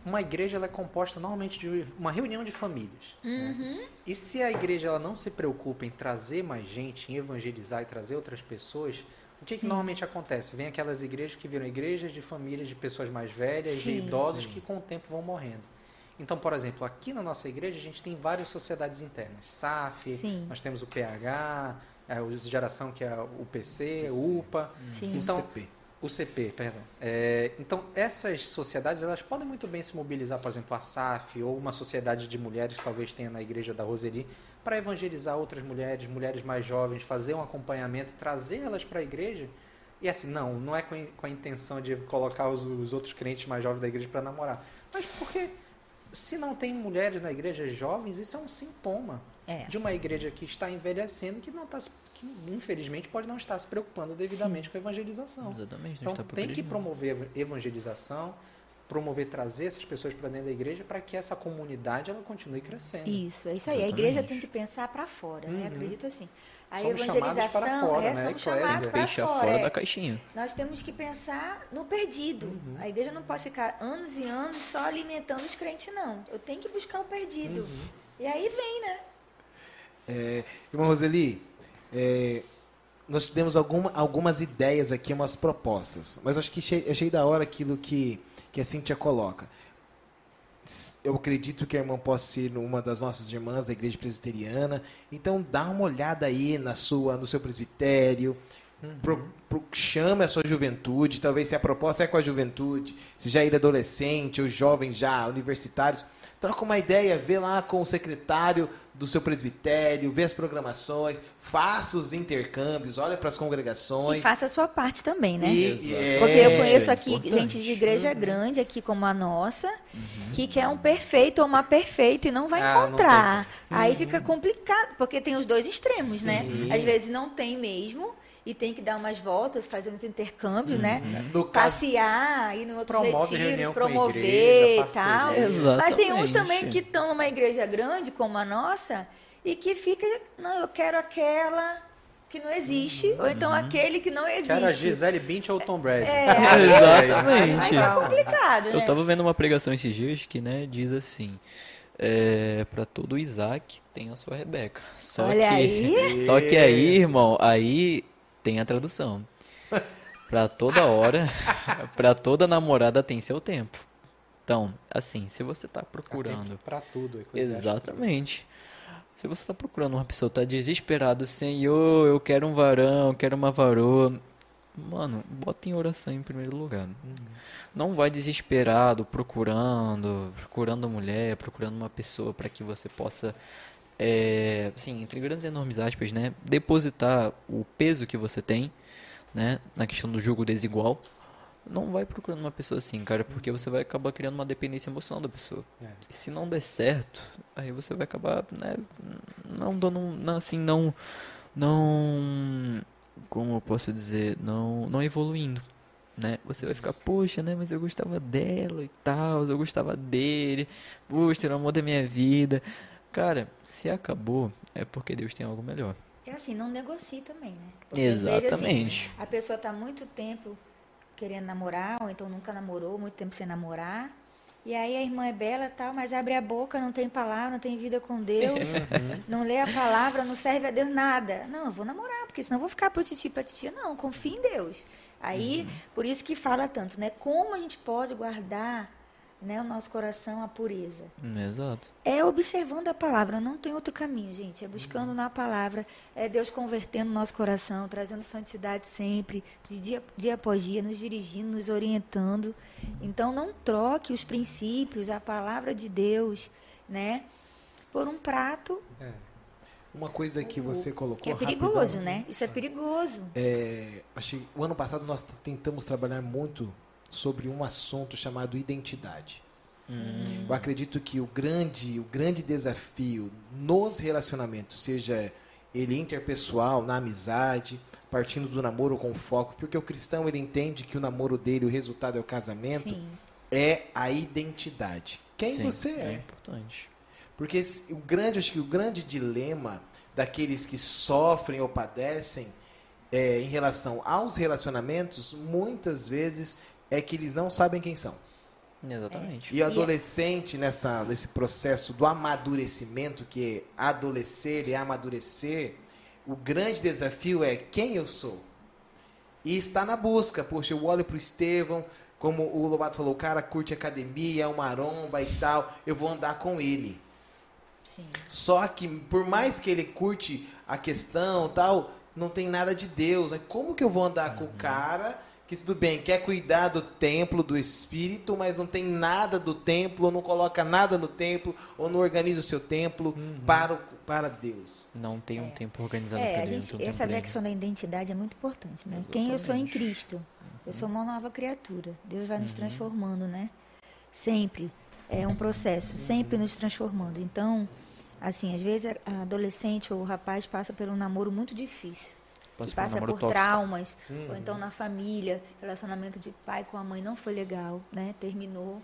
uma igreja ela é composta normalmente de uma reunião de famílias. né? Uhum. E se a igreja ela não se preocupa em trazer mais gente, em evangelizar e trazer outras pessoas, o que, que normalmente acontece? Vem aquelas igrejas que viram igrejas de famílias de pessoas mais velhas, de Sim. idosos Sim. que com o tempo vão morrendo. Então, por exemplo, aqui na nossa igreja a gente tem várias sociedades internas. SAF, Sim. nós temos o PH, é, o geração que é o PC, o UPA. Sim. Então, CP. o CP, perdão. É, então, essas sociedades, elas podem muito bem se mobilizar, por exemplo, a SAF ou uma sociedade de mulheres, talvez tenha na igreja da Roseli, para evangelizar outras mulheres, mulheres mais jovens, fazer um acompanhamento, trazer elas para a igreja. E assim, não, não é com, a in- com a intenção de colocar os, os outros crentes mais jovens da igreja para namorar. Mas porque se não tem mulheres na igreja jovens, isso é um sintoma É. de uma igreja que está envelhecendo, que não está, que infelizmente pode não estar se preocupando devidamente com a evangelização. Exatamente. Então tem que promover evangelização, promover trazer essas pessoas para dentro da igreja para que essa comunidade ela continue crescendo. Isso, é isso aí. A Exatamente. igreja tem que pensar para fora, né? Uhum. Acredito assim. A Somos chamados evangelização para fora, é, né? somos Eclésia. chamados para Deixa fora. fora é. da caixinha. Nós temos que pensar no perdido. Uhum. A igreja não pode ficar anos e anos só alimentando os crentes, não. Eu tenho que buscar o perdido. Uhum. E aí vem, né? É, irmã Roseli, é, nós tivemos alguma, algumas ideias aqui, umas propostas. Mas acho que achei, achei da hora aquilo que, que a Cíntia coloca. Eu acredito que a irmã possa ser uma das nossas irmãs da igreja presbiteriana. Então dá uma olhada aí na sua, no seu presbitério. Pro, pro- chame a sua juventude, talvez se a proposta é com a juventude, se já ir adolescente ou jovens já universitários, troca uma ideia, vê lá com o secretário do seu presbitério, vê as programações, faça os intercâmbios, olha para as E congregações. faça a sua parte também, né? E- é, Porque eu conheço aqui importante. gente de igreja Uhum. grande, aqui como a nossa, que quer um perfeito ou uma perfeita e não vai Ah, não encontrar. tem. Aí Uhum. fica complicado, porque tem os dois extremos, né? Sim. Às vezes não tem mesmo e tem que dar umas voltas, fazer uns intercâmbios, né? No caso, Passear, ir no outro a promover igreja, e tal. Exatamente. Mas tem uns também que estão numa igreja grande, como a nossa, e que fica, não, eu quero aquela que não existe, ou então aquele que não existe. Quero a Gisele Bint ou Tom Brady. É, aí- Exatamente. Aí tá complicado, né? Eu tava vendo uma pregação esses dias que, né, diz assim: é, para todo Isaac tem a sua Rebeca. Só Olha que, aí. Só que aí, irmão, aí tem a tradução. Pra toda hora, pra toda namorada tem seu tempo. Então, assim, se você tá procurando Para tudo. Eclesiastes. Exatamente. Se você está procurando uma pessoa, está desesperado, Senhor, eu quero um varão, eu quero uma varoa, mano, bota em oração em primeiro lugar. Não vai desesperado procurando, procurando mulher, procurando uma pessoa para que você possa, é, assim, entre grandes e enormes aspas, né, depositar o peso que você tem, né, na questão do jogo desigual. Não vai procurando uma pessoa assim, cara, porque você vai acabar criando uma dependência emocional da pessoa. É. E se não der certo, aí você vai acabar, né, não dando, não, assim, não, não, como eu posso dizer, não, não evoluindo, né? Você vai ficar, poxa, né, mas eu gostava dela e tal, eu gostava dele, poxa, era o amor da minha vida. Cara, se acabou, é porque Deus tem algo melhor. É assim, não negocie também, né? Porque, às vezes, assim, Exatamente. a pessoa está muito tempo querendo namorar, ou então nunca namorou, muito tempo sem namorar. E aí a irmã é bela e tal, mas abre a boca, não tem palavra, não tem vida com Deus, não lê a palavra, não serve a Deus nada. Não, eu vou namorar, porque senão eu vou ficar pro titi, pra titia. Não, confia em Deus. Aí, por isso que fala tanto, né? Como a gente pode guardar né, o nosso coração, a pureza. Exato. É observando a palavra, não tem outro caminho, gente. É buscando na palavra, é Deus convertendo o nosso coração, trazendo santidade sempre, de dia, dia após dia, nos dirigindo, nos orientando. Então, não troque os princípios, a palavra de Deus, né, por um prato É. Uma coisa que você colocou que é rapidão, perigoso, né? Isso é perigoso. É, achei, o ano passado nós tentamos trabalhar muito sobre um assunto chamado identidade. Eu acredito que o grande, o grande desafio nos relacionamentos, seja ele interpessoal, na amizade, partindo do namoro com foco, porque o cristão ele entende que o namoro dele, o resultado é o casamento, Sim. é a identidade. Quem Sim, você É é. importante. Porque esse- o grande, acho que o grande dilema daqueles que sofrem ou padecem é, em relação aos relacionamentos, muitas vezes é que eles não sabem quem são. Exatamente. E o adolescente nessa nesse processo do amadurecimento, que é adolescer e amadurecer, o grande desafio é quem eu sou. E está na busca. Poxa, eu olho para o Estevão, como o Lobato falou, o cara curte academia, é uma maromba e tal, eu vou andar com ele. Sim. Só que por mais que ele curte a questão tal, não tem nada de Deus. Né? Como que eu vou andar com o cara que tudo bem, quer cuidar do templo, do espírito, mas não tem nada do templo, ou não coloca nada no templo, ou não organiza o seu templo para, o- para Deus. Não tem um tempo organizado É, pra a Deus, gente, um essa questão da identidade é muito importante, né? Quem eu sou em. Cristo. Eu sou uma nova criatura. Deus vai nos Uhum. transformando, né? Sempre. É um processo, sempre nos transformando. Então, assim, às vezes a a adolescente ou o rapaz passa por um namoro muito difícil. Passa que por passa por tóxico. traumas, ou então na família, relacionamento de pai com a mãe não foi legal, né? Terminou.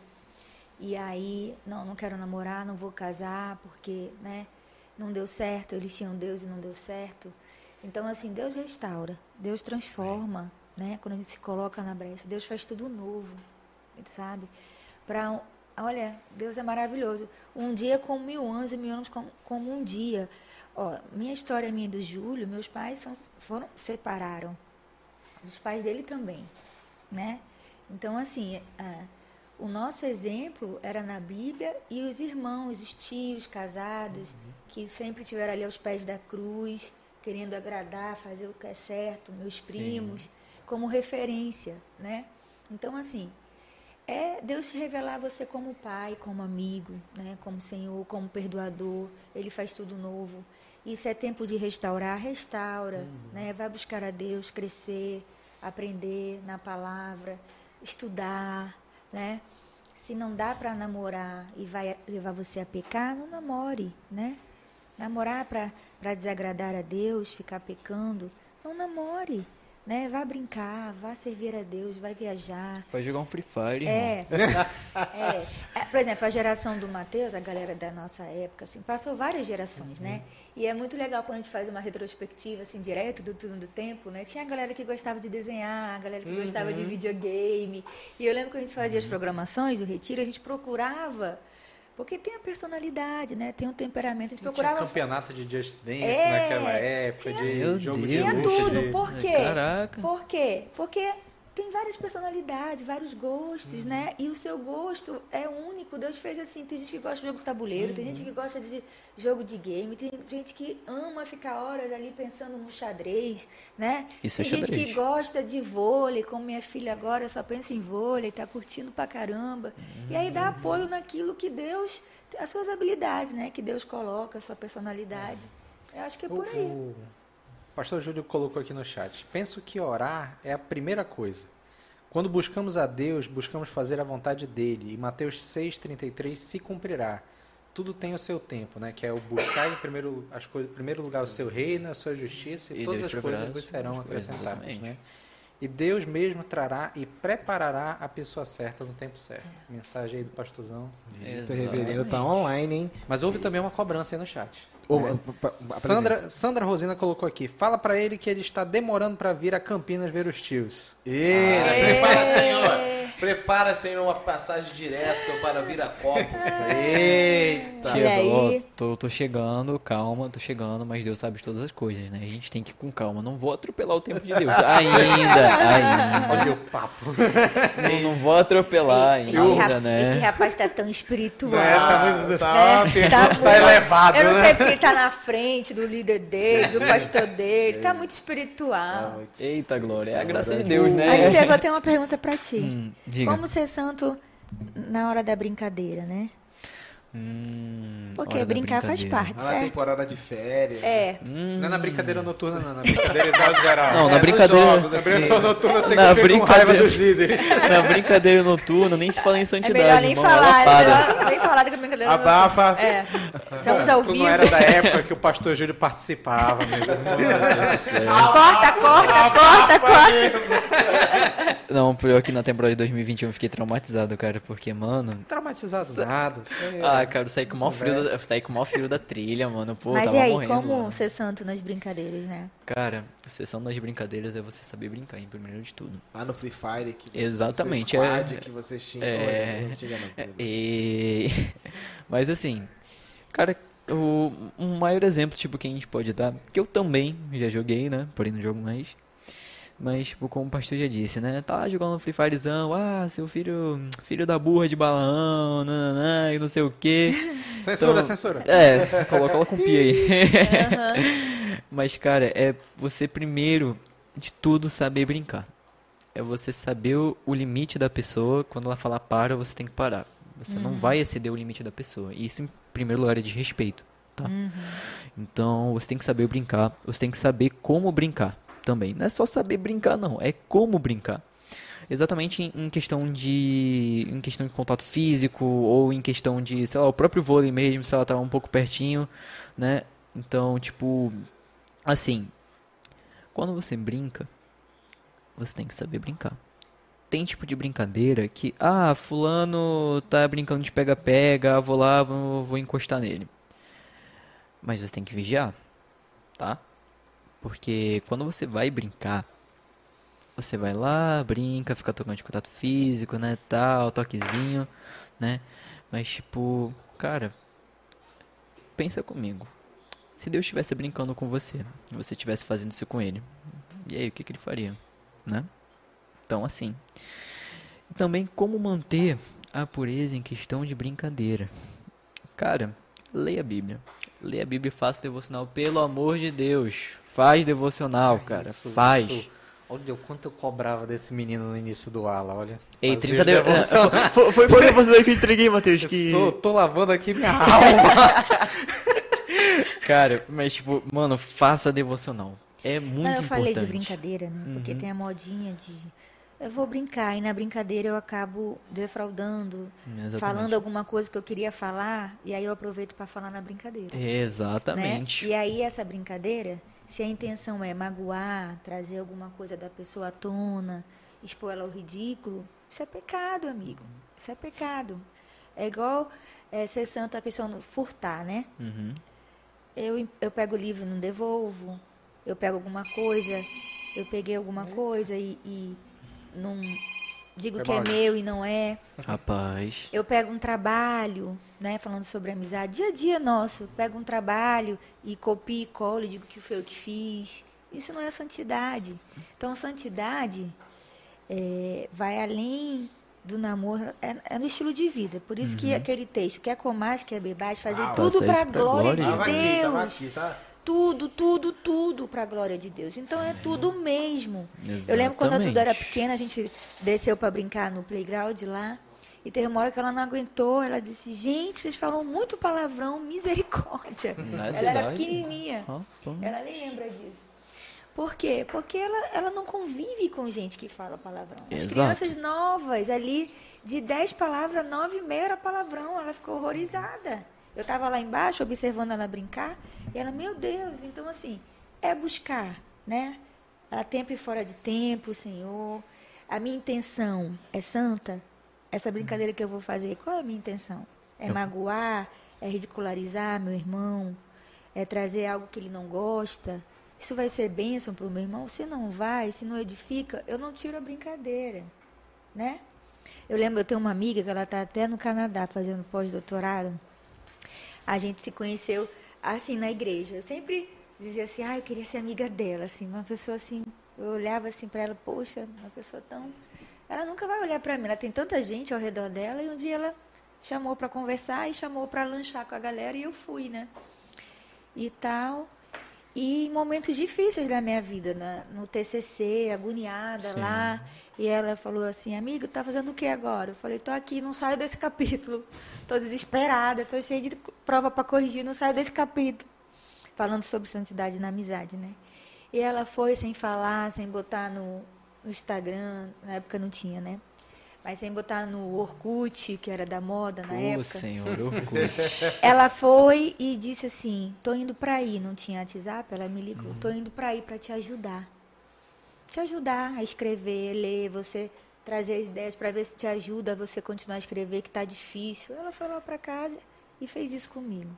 E aí, não, não quero namorar, não vou casar, porque, né, não deu certo, eles tinham Deus e não deu certo. Então, assim, Deus restaura, Deus transforma, né? Quando a gente se coloca na brecha, Deus faz tudo novo, sabe? Pra, olha, Deus é maravilhoso. Um dia como mil anos e mil anos como, como um dia. Ó, minha história minha do Júlio, meus pais são, foram separaram. Os pais dele também, né? Então, assim, é, o nosso exemplo era na Bíblia e os irmãos, os tios casados, que sempre estiveram ali aos pés da cruz, querendo agradar, fazer o que é certo, meus primos, como referência, né? Então, assim, é Deus se revelar a você como pai, como amigo, né? como Senhor, como perdoador. Ele faz tudo novo. Isso é tempo de restaurar, restaura. Né? Vai buscar a Deus, crescer, aprender na palavra, estudar. Né? Se não dá para namorar e vai levar você a pecar, não namore. Né? Namorar para desagradar a Deus, ficar pecando, não namore. Né? Vá brincar, vá servir a Deus, vai viajar. Vai jogar um Free Fire. É, é. É, Por exemplo, a geração do Matheus, a galera da nossa época, assim, passou várias gerações, né? E é muito legal quando a gente faz uma retrospectiva, assim, direto do turno do tempo, né? Tinha a galera que gostava de desenhar, a galera que gostava de videogame. E eu lembro que a gente fazia as programações do Retiro, a gente procurava... Porque tem a personalidade, né? Tem um temperamento. A gente Tinha procurava... campeonato de Just Dance É, naquela época, tinha- de jogo. Tinha tudo. de- Por quê? caraca. Por quê? Porque tem várias personalidades, vários gostos, né? E o seu gosto é único. Deus fez assim. Tem gente que gosta de jogo tabuleiro, tem gente que gosta de jogo de game, tem gente que ama ficar horas ali pensando no xadrez, né? Isso é tem gente xadrez. que gosta de vôlei, como minha filha agora só pensa em vôlei, tá curtindo pra caramba. E aí dá apoio naquilo que Deus, as suas habilidades, né? Que Deus coloca, a sua personalidade. Eu acho que é por aí. O pastor Júlio colocou aqui no chat. Penso que orar é a primeira coisa. Quando buscamos a Deus, buscamos fazer a vontade dele. E Mateus 6,33 se cumprirá. Tudo tem o seu tempo, né? Que é o buscar em primeiro, as coisas, em primeiro lugar o seu reino, a sua justiça e, E todas Deus as coisas vos serão acrescentadas, né? E Deus mesmo trará e preparará a pessoa certa no tempo certo. Mensagem aí do pastorzão. Eita, reverendo tá online, hein? Mas houve também uma cobrança aí no chat. Né? apresenta. Sandra, Sandra Rosina colocou aqui. Fala pra ele que ele está demorando pra vir a Campinas ver os tios. Eita, Aê! prepara, Senhor. Prepara, Senhor, uma passagem direta para Viracopos. Eita. E aí? ó, tô, tô chegando, calma, tô chegando, mas Deus sabe de todas as coisas, né? A gente tem que ir com calma. Não vou atropelar o tempo de Deus. Ainda, ainda. Olha o papo. Não, não vou atropelar Esse, ainda, rap- né? esse rapaz tá tão espiritual. É, tá muito- tá, né? Tá, muito- elevado, Eu não né? sei porque ele tá na frente do líder dele, do pastor dele. Tá muito espiritual. Eita, Glória, é a graça de Deus, né? Aí, Estevão, eu tenho uma pergunta pra ti. Hum, diga. Como ser santo na hora da brincadeira, né? Hum, Porque brincar faz parte, Tá na certo? temporada de férias. É. Hum, Não é na brincadeira noturna, não. Na brincadeira geral. Não, É, na nos brincadeira. jogos, Na assim. brincadeira noturna eu sei que Na eu com raiva brincadeira. dos líderes. Na brincadeira noturna, nem se fala em É santidade. melhor nem irmão, falar, ela é melhor nem falar da brincadeira. Abafa. É. Estamos ao Tu vivo. não era da época que o pastor Júlio participava, meu irmão. Corta, corta, corta, corta. Não, pior que na temporada de 2021 eu fiquei traumatizado, cara, porque, mano. Traumatizado nada. isso aí cara, eu saí com o maior frio da, eu saí com o maior frio da trilha, mano. Pô, Mas tava e aí, morrendo. como mano. ser santo nas brincadeiras, né? Cara, a sessão das brincadeiras é você saber brincar, em primeiro de tudo. Lá no Free Fire. Que você- Exatamente, o seu squad é- que vocês tinham. é- Olha, não tinha não. É, E... Mas assim, cara, o um maior exemplo, tipo, que a gente pode dar, que eu também já joguei, né? Porém não jogo mais. Mas, tipo, como o pastor já disse, né? Tá lá jogando Free Firezão, ah, seu filho, filho da burra de Balaão, nananã, e não sei o quê. Censura, Então- censura. É, coloca, coloca um pi aí. Mas, cara, é você primeiro de tudo saber brincar. É você saber o, o limite da pessoa. Quando ela falar para, você tem que parar. Você não vai exceder o limite da pessoa. E Isso, em primeiro lugar, é de respeito, tá? Então, você tem que saber brincar. Você tem que saber como brincar também. Não é só saber brincar, não. É como brincar. Exatamente em, questão de em questão de contato físico ou em questão de, sei lá, o próprio vôlei mesmo, se ela tá um pouco pertinho, né? Então, tipo, assim, quando você brinca, você tem que saber brincar. Tem tipo de brincadeira que, ah, fulano tá brincando de pega-pega, vou lá, vou, vou encostar nele. Mas você tem que vigiar, tá? Porque quando você vai brincar, você vai lá, brinca, fica tocando de contato físico, né, tal, toquezinho, né? Mas tipo, cara, pensa comigo. Se Deus estivesse brincando com você, você estivesse fazendo isso com ele, e aí o que, que ele faria, né? Então, assim. E também como manter a pureza em questão de brincadeira. Cara, leia a Bíblia. Leia a Bíblia e faça o devocional, pelo amor de Deus. Faz devocional, cara. Isso, faz. isso. Olha o quanto eu cobrava desse menino no início do ala, olha. Ei, Fazia 30 os de... devoção. Foi, foi qual devocional que eu entreguei, Matheus? Que... Tô, tô lavando aqui minha alma. Cara, mas tipo, mano, faça devocional. É muito Não, eu importante. falei de brincadeira, né? Uhum. Porque tem a modinha de. Eu vou brincar, e na brincadeira eu acabo defraudando, Exatamente. falando alguma coisa que eu queria falar, e aí eu aproveito para falar na brincadeira. Né? Exatamente. E aí essa brincadeira, se a intenção é magoar, trazer alguma coisa da pessoa à tona, expor ela ao ridículo, isso é pecado, amigo. Isso é pecado. É igual é, ser santo a questão do furtar, né? Uhum. Eu, eu pego o livro e não devolvo. Eu pego alguma coisa, eu peguei alguma coisa e, e não digo Foi que é mal. meu e não é. Rapaz. Eu pego um trabalho, né, falando sobre amizade, dia a dia nosso, eu pego um trabalho e copio e colo, e digo que foi eu que fiz. Isso não é santidade. Então, santidade é, vai além do namoro, é, é no estilo de vida. Por isso que aquele texto, quer comais, quer bebais, fazer Uau. tudo para a isso pra glória, glória de Tava aqui, Deus. tava aqui, tá? Tudo, tudo, tudo para a glória de Deus. Então é tudo mesmo. Eu lembro quando a Duda era Exatamente. pequena, a gente desceu para brincar no playground lá. E teve uma hora que ela não aguentou. Ela disse: Gente, vocês falam muito palavrão, misericórdia. Na ela era cidade? pequenininha. Ela nem lembra disso. Por quê? Porque ela, ela não convive com gente que fala palavrão. As Exato. crianças novas ali, de 10 palavras, 9 e meia era palavrão. Ela ficou horrorizada. Eu estava lá embaixo observando ela brincar e ela, meu Deus, então assim, é buscar, né? A tempo e fora de tempo, Senhor. A minha intenção é santa? Essa brincadeira que eu vou fazer, qual é a minha intenção? É Eu- magoar? É ridicularizar meu irmão? É trazer algo que ele não gosta? Isso vai ser bênção para o meu irmão? Se não vai, se não edifica, eu não tiro a brincadeira, né? Eu lembro, eu tenho uma amiga que ela está até no Canadá fazendo pós-doutorado. A gente se conheceu assim na igreja. Eu sempre dizia assim, ah, eu queria ser amiga dela, assim, uma pessoa assim. Eu olhava assim para ela, poxa, uma pessoa tão. Ela nunca vai olhar para mim. Ela tem tanta gente ao redor dela e um dia ela chamou para conversar e chamou para lanchar com a galera e eu fui, né? E tal. E em momentos difíceis da minha vida, na, no TCC, agoniada Sim. lá. E ela falou assim, amigo, tá fazendo o que agora? Eu falei, tô aqui, não saio desse capítulo. Tô desesperada, tô cheia de prova para corrigir, não saio desse capítulo. Falando sobre santidade na amizade, né? E ela foi sem falar, sem botar no, no Instagram, na época não tinha, né? Mas sem botar no Orkut, que era da moda na Ô, época. senhor, Orkut. Ela foi e disse assim: tô indo para aí, não tinha WhatsApp, ela me ligou. Tô indo para aí para te ajudar. Te ajudar a escrever, ler, você trazer as ideias para ver se te ajuda a você continuar a escrever, que tá difícil. Ela foi lá para casa e fez isso comigo.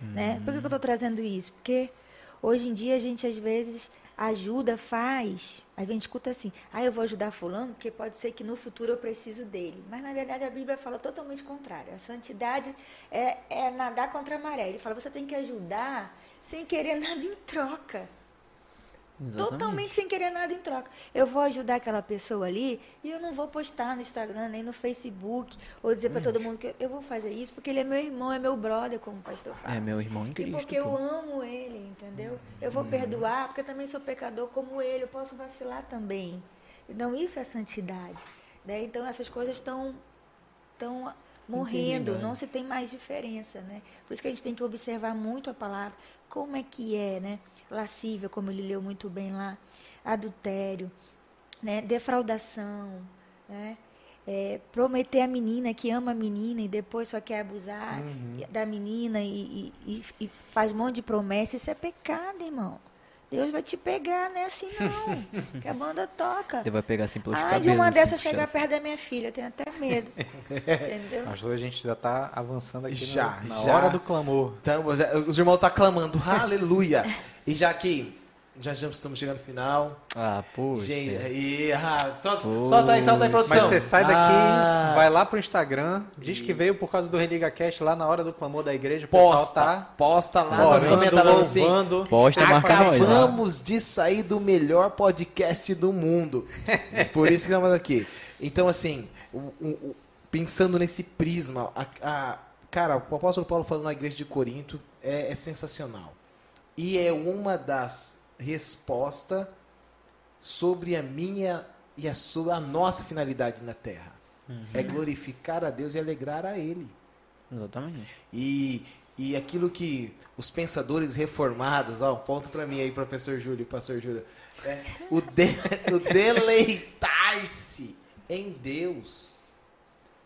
Né? Por que, que eu tô trazendo isso? Porque hoje em dia a gente às vezes ajuda, faz. Aí a gente escuta assim, ah, eu vou ajudar fulano, porque pode ser que no futuro eu preciso dele. Mas na verdade a Bíblia fala totalmente contrário. A santidade é, é nadar contra a maré. Ele fala, você tem que ajudar sem querer nada em troca. Exatamente. Totalmente sem querer nada em troca. Eu vou ajudar aquela pessoa ali e eu não vou postar no Instagram, nem no Facebook, ou dizer para todo mundo que eu vou fazer isso, porque ele é meu irmão, é meu brother, como o pastor fala. É meu irmão em E Cristo. porque eu pô. amo ele, entendeu? Eu vou perdoar, porque eu também sou pecador como ele, eu posso vacilar também. Então, isso é santidade. Né? Então, essas coisas estão estão morrendo, Interligando. não se tem mais diferença, né? Por isso que a gente tem que observar muito a palavra, como é que é, né? Lascívia, como ele leu muito bem lá, adultério, né? Defraudação, né? É, prometer a menina que ama a menina e depois só quer abusar da menina e, e- e- e faz um monte de promessa, isso é pecado, irmão. Deus vai te pegar, não é assim não. que a banda toca. Ele vai pegar assim pelos Ah, cabelos. de uma assim, dessas chegar assim. perto da minha filha, eu tenho até medo. Entendeu? Mas hoje a gente já tá avançando aqui no- Já, na já. hora do clamor. Então, os- os irmãos estão clamando, aleluia. E já que já, já estamos chegando no final. Ah, poxa. Gente, aí, ah, solta, Poxa. solta aí, solta aí, produção. Mas você sai daqui, Ah, vai lá pro Instagram, diz que veio por causa do Religa Cast lá na hora do clamor da igreja. O pessoal Posta, tá posta lá nos orando, comentários assim. louvando. Posta, marca nós. né? Acabamos de sair do melhor podcast do mundo. Por isso que estamos aqui. Então, assim, o- o- o- pensando nesse prisma, a, a- cara, o apóstolo Paulo falando na igreja de Corinto é, é sensacional. E é uma das respostas sobre a minha e a sua, a nossa finalidade na terra. É glorificar a Deus e alegrar a Ele. Exatamente. E, e aquilo que os pensadores reformados, ó, ponto para mim aí, professor Júlio, pastor Júlio, é, o, de- o deleitar-se em Deus,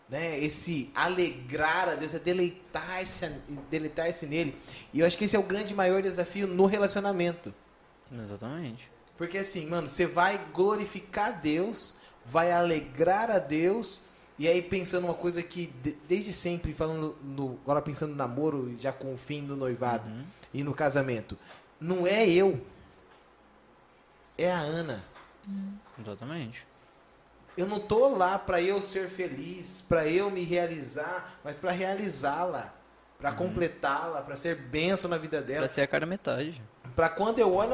né? Esse alegrar a Deus, é deleitar-se, deleitar-se nele. E eu acho que esse é o grande maior desafio no relacionamento. Exatamente. Porque assim, mano, você vai glorificar a Deus, vai alegrar a Deus, e aí pensando uma coisa que de- desde sempre, falando no, agora pensando no namoro, já com o fim do noivado Uhum. e no casamento, não é eu, é a Ana. Exatamente. Eu não tô lá para eu ser feliz, para eu me realizar, mas para realizá-la, pra completá-la, pra ser bênção na vida dela. Pra ser a cara metade. Pra quando eu olho.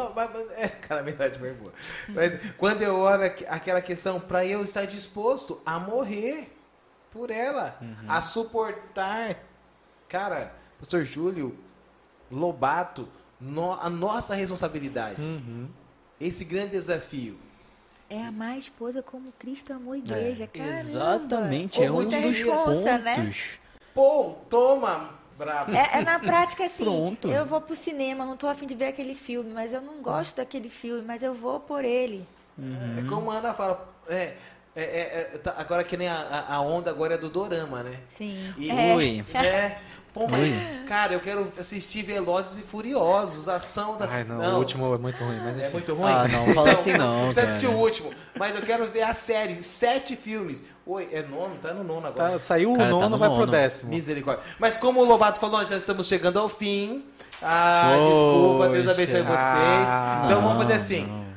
É, cara, a verdade foi boa. Mas quando eu olho aqu- aquela questão, pra eu estar disposto a morrer por ela, a suportar. Cara, pastor Júlio Lobato, no- a nossa responsabilidade. Esse grande desafio. É amar a esposa como Cristo amou a igreja, caramba. Exatamente, Ô, é um dos responsa, né? pontos. Pô, toma, É, é na prática assim, Pronto. eu vou pro cinema, não tô afim de ver aquele filme, mas eu não gosto daquele filme, mas eu vou por ele. É como a Ana fala. É, é, é, é, tá- agora que nem a, a- a onda agora é do Dorama, né? Sim. E, É. Ui. É. Pô, mas, cara, eu quero assistir Velozes e Furiosos, ação da. Ai, não, o último é muito ruim, mas É muito ruim? Ah, não, fala assim não, Não precisa assistir o último, mas eu quero ver a série, sete filmes. Oi, é nono? Tá no nono agora. Tá, saiu Cara, o tá nono, no vai pro nono. décimo. Misericórdia. Mas como o Lobato falou, nós já estamos chegando ao fim. Ah, desculpa, Deus Poxa. abençoe vocês. Ah, então vamos não, fazer assim. não.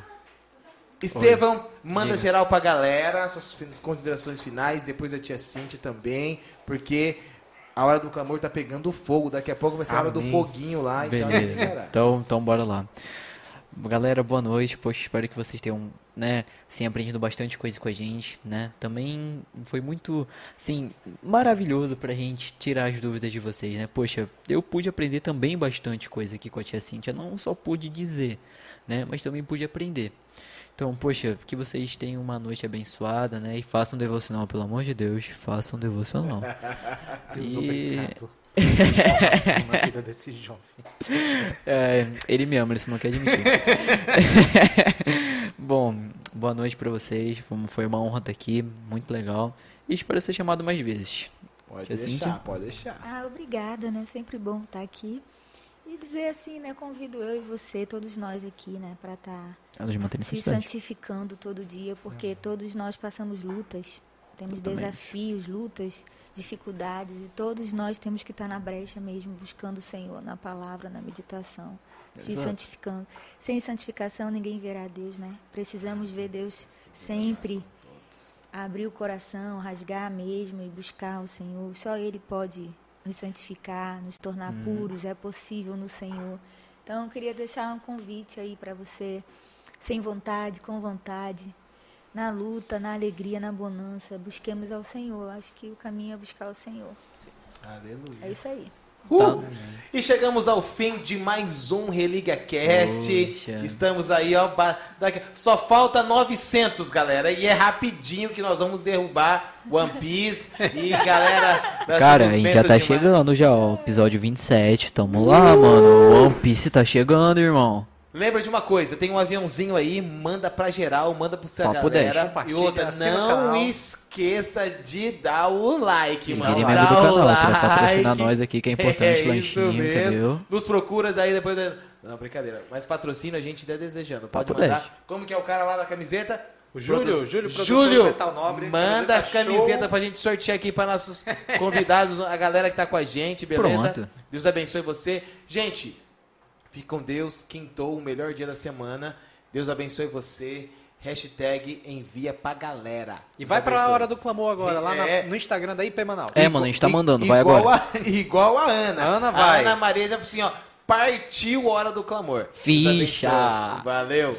Estevão, manda Diga. geral pra galera, suas considerações finais, depois a tia Cintia também, porque a hora do clamor tá pegando fogo, daqui a pouco vai ser a hora do foguinho lá. então Beleza. será. Então, então bora lá. Galera, boa noite. Poxa, espero que vocês tenham, né, sim, aprendido bastante coisa com a gente, né? Também foi muito, assim, maravilhoso pra gente tirar as dúvidas de vocês, né? Poxa, eu pude aprender também bastante coisa aqui com a tia Cíntia. Não só pude dizer, né, mas também pude aprender. Então, poxa, que vocês tenham uma noite abençoada, né? E façam devocional, pelo amor de Deus, façam devocional. Deus, E- obrigado. Na vida desse jovem. É, ele me ama, ele só não quer admitir. Bom, boa noite pra vocês. Foi- uma honra estar aqui, muito legal. E espero ser chamado mais vezes. Pode deixar, pode deixar. Ah, obrigada, né? Sempre bom estar aqui. E dizer assim, né? Convido eu e você, todos nós aqui, né? Para estar mantém em se santificando todo dia, porque todos nós passamos lutas, temos desafios, lutas, dificuldades, e todos nós temos que estar na brecha mesmo, buscando o Senhor na palavra, na meditação, se Exato. santificando. Sem santificação ninguém verá Deus, né? Precisamos ver Deus sempre abrir o coração, rasgar mesmo e buscar o Senhor. Só Ele pode nos santificar, nos tornar Hum. puros. É possível no Senhor. Então, eu queria deixar um convite aí para você, sem vontade, com vontade, na luta, na alegria, na bonança, busquemos ao Senhor. Acho que o caminho é buscar o Senhor. Aleluia. É isso aí. Uh! E chegamos ao fim de mais um Religa Cast. Poxa. Estamos aí, ó. Só falta 900, galera. E é rapidinho que nós vamos derrubar One Piece. E galera, Cara, a gente já tá demais. chegando já, ó. Episódio 27. Tamo lá, mano. One Piece tá chegando, irmão. Lembra de uma coisa, tem um aviãozinho aí, manda pra geral, manda pro sua Papo galera. 10. E outra, não esqueça de dar o like, E mano. Dá o canal pra patrocinar like. nós aqui, que é importante, É isso lanchinho, mesmo. entendeu? Nos procuras aí depois. Não, brincadeira. Mas patrocínio a gente tá desejando. Pode Papo mandar. 10. Como que é o cara lá da camiseta? O Júlio, Júlio, produtor Júlio, Metal Nobre, manda camiseta as camisetas show. pra gente sortear aqui para nossos convidados, a galera que tá com a gente, beleza? Pronto. Deus abençoe você. Gente, fique com Deus. Quintou, o melhor dia da semana. Deus abençoe você. Hashtag envia pra galera. E Deus vai pra hora do clamor agora, lá na- É. no Instagram da IP Manaus. É, mano, a gente tá I- mandando, vai igual agora. A, igual a Ana. A Ana A vai. Ana Maria já falou assim, ó. Partiu a hora do clamor. Ficha. Valeu.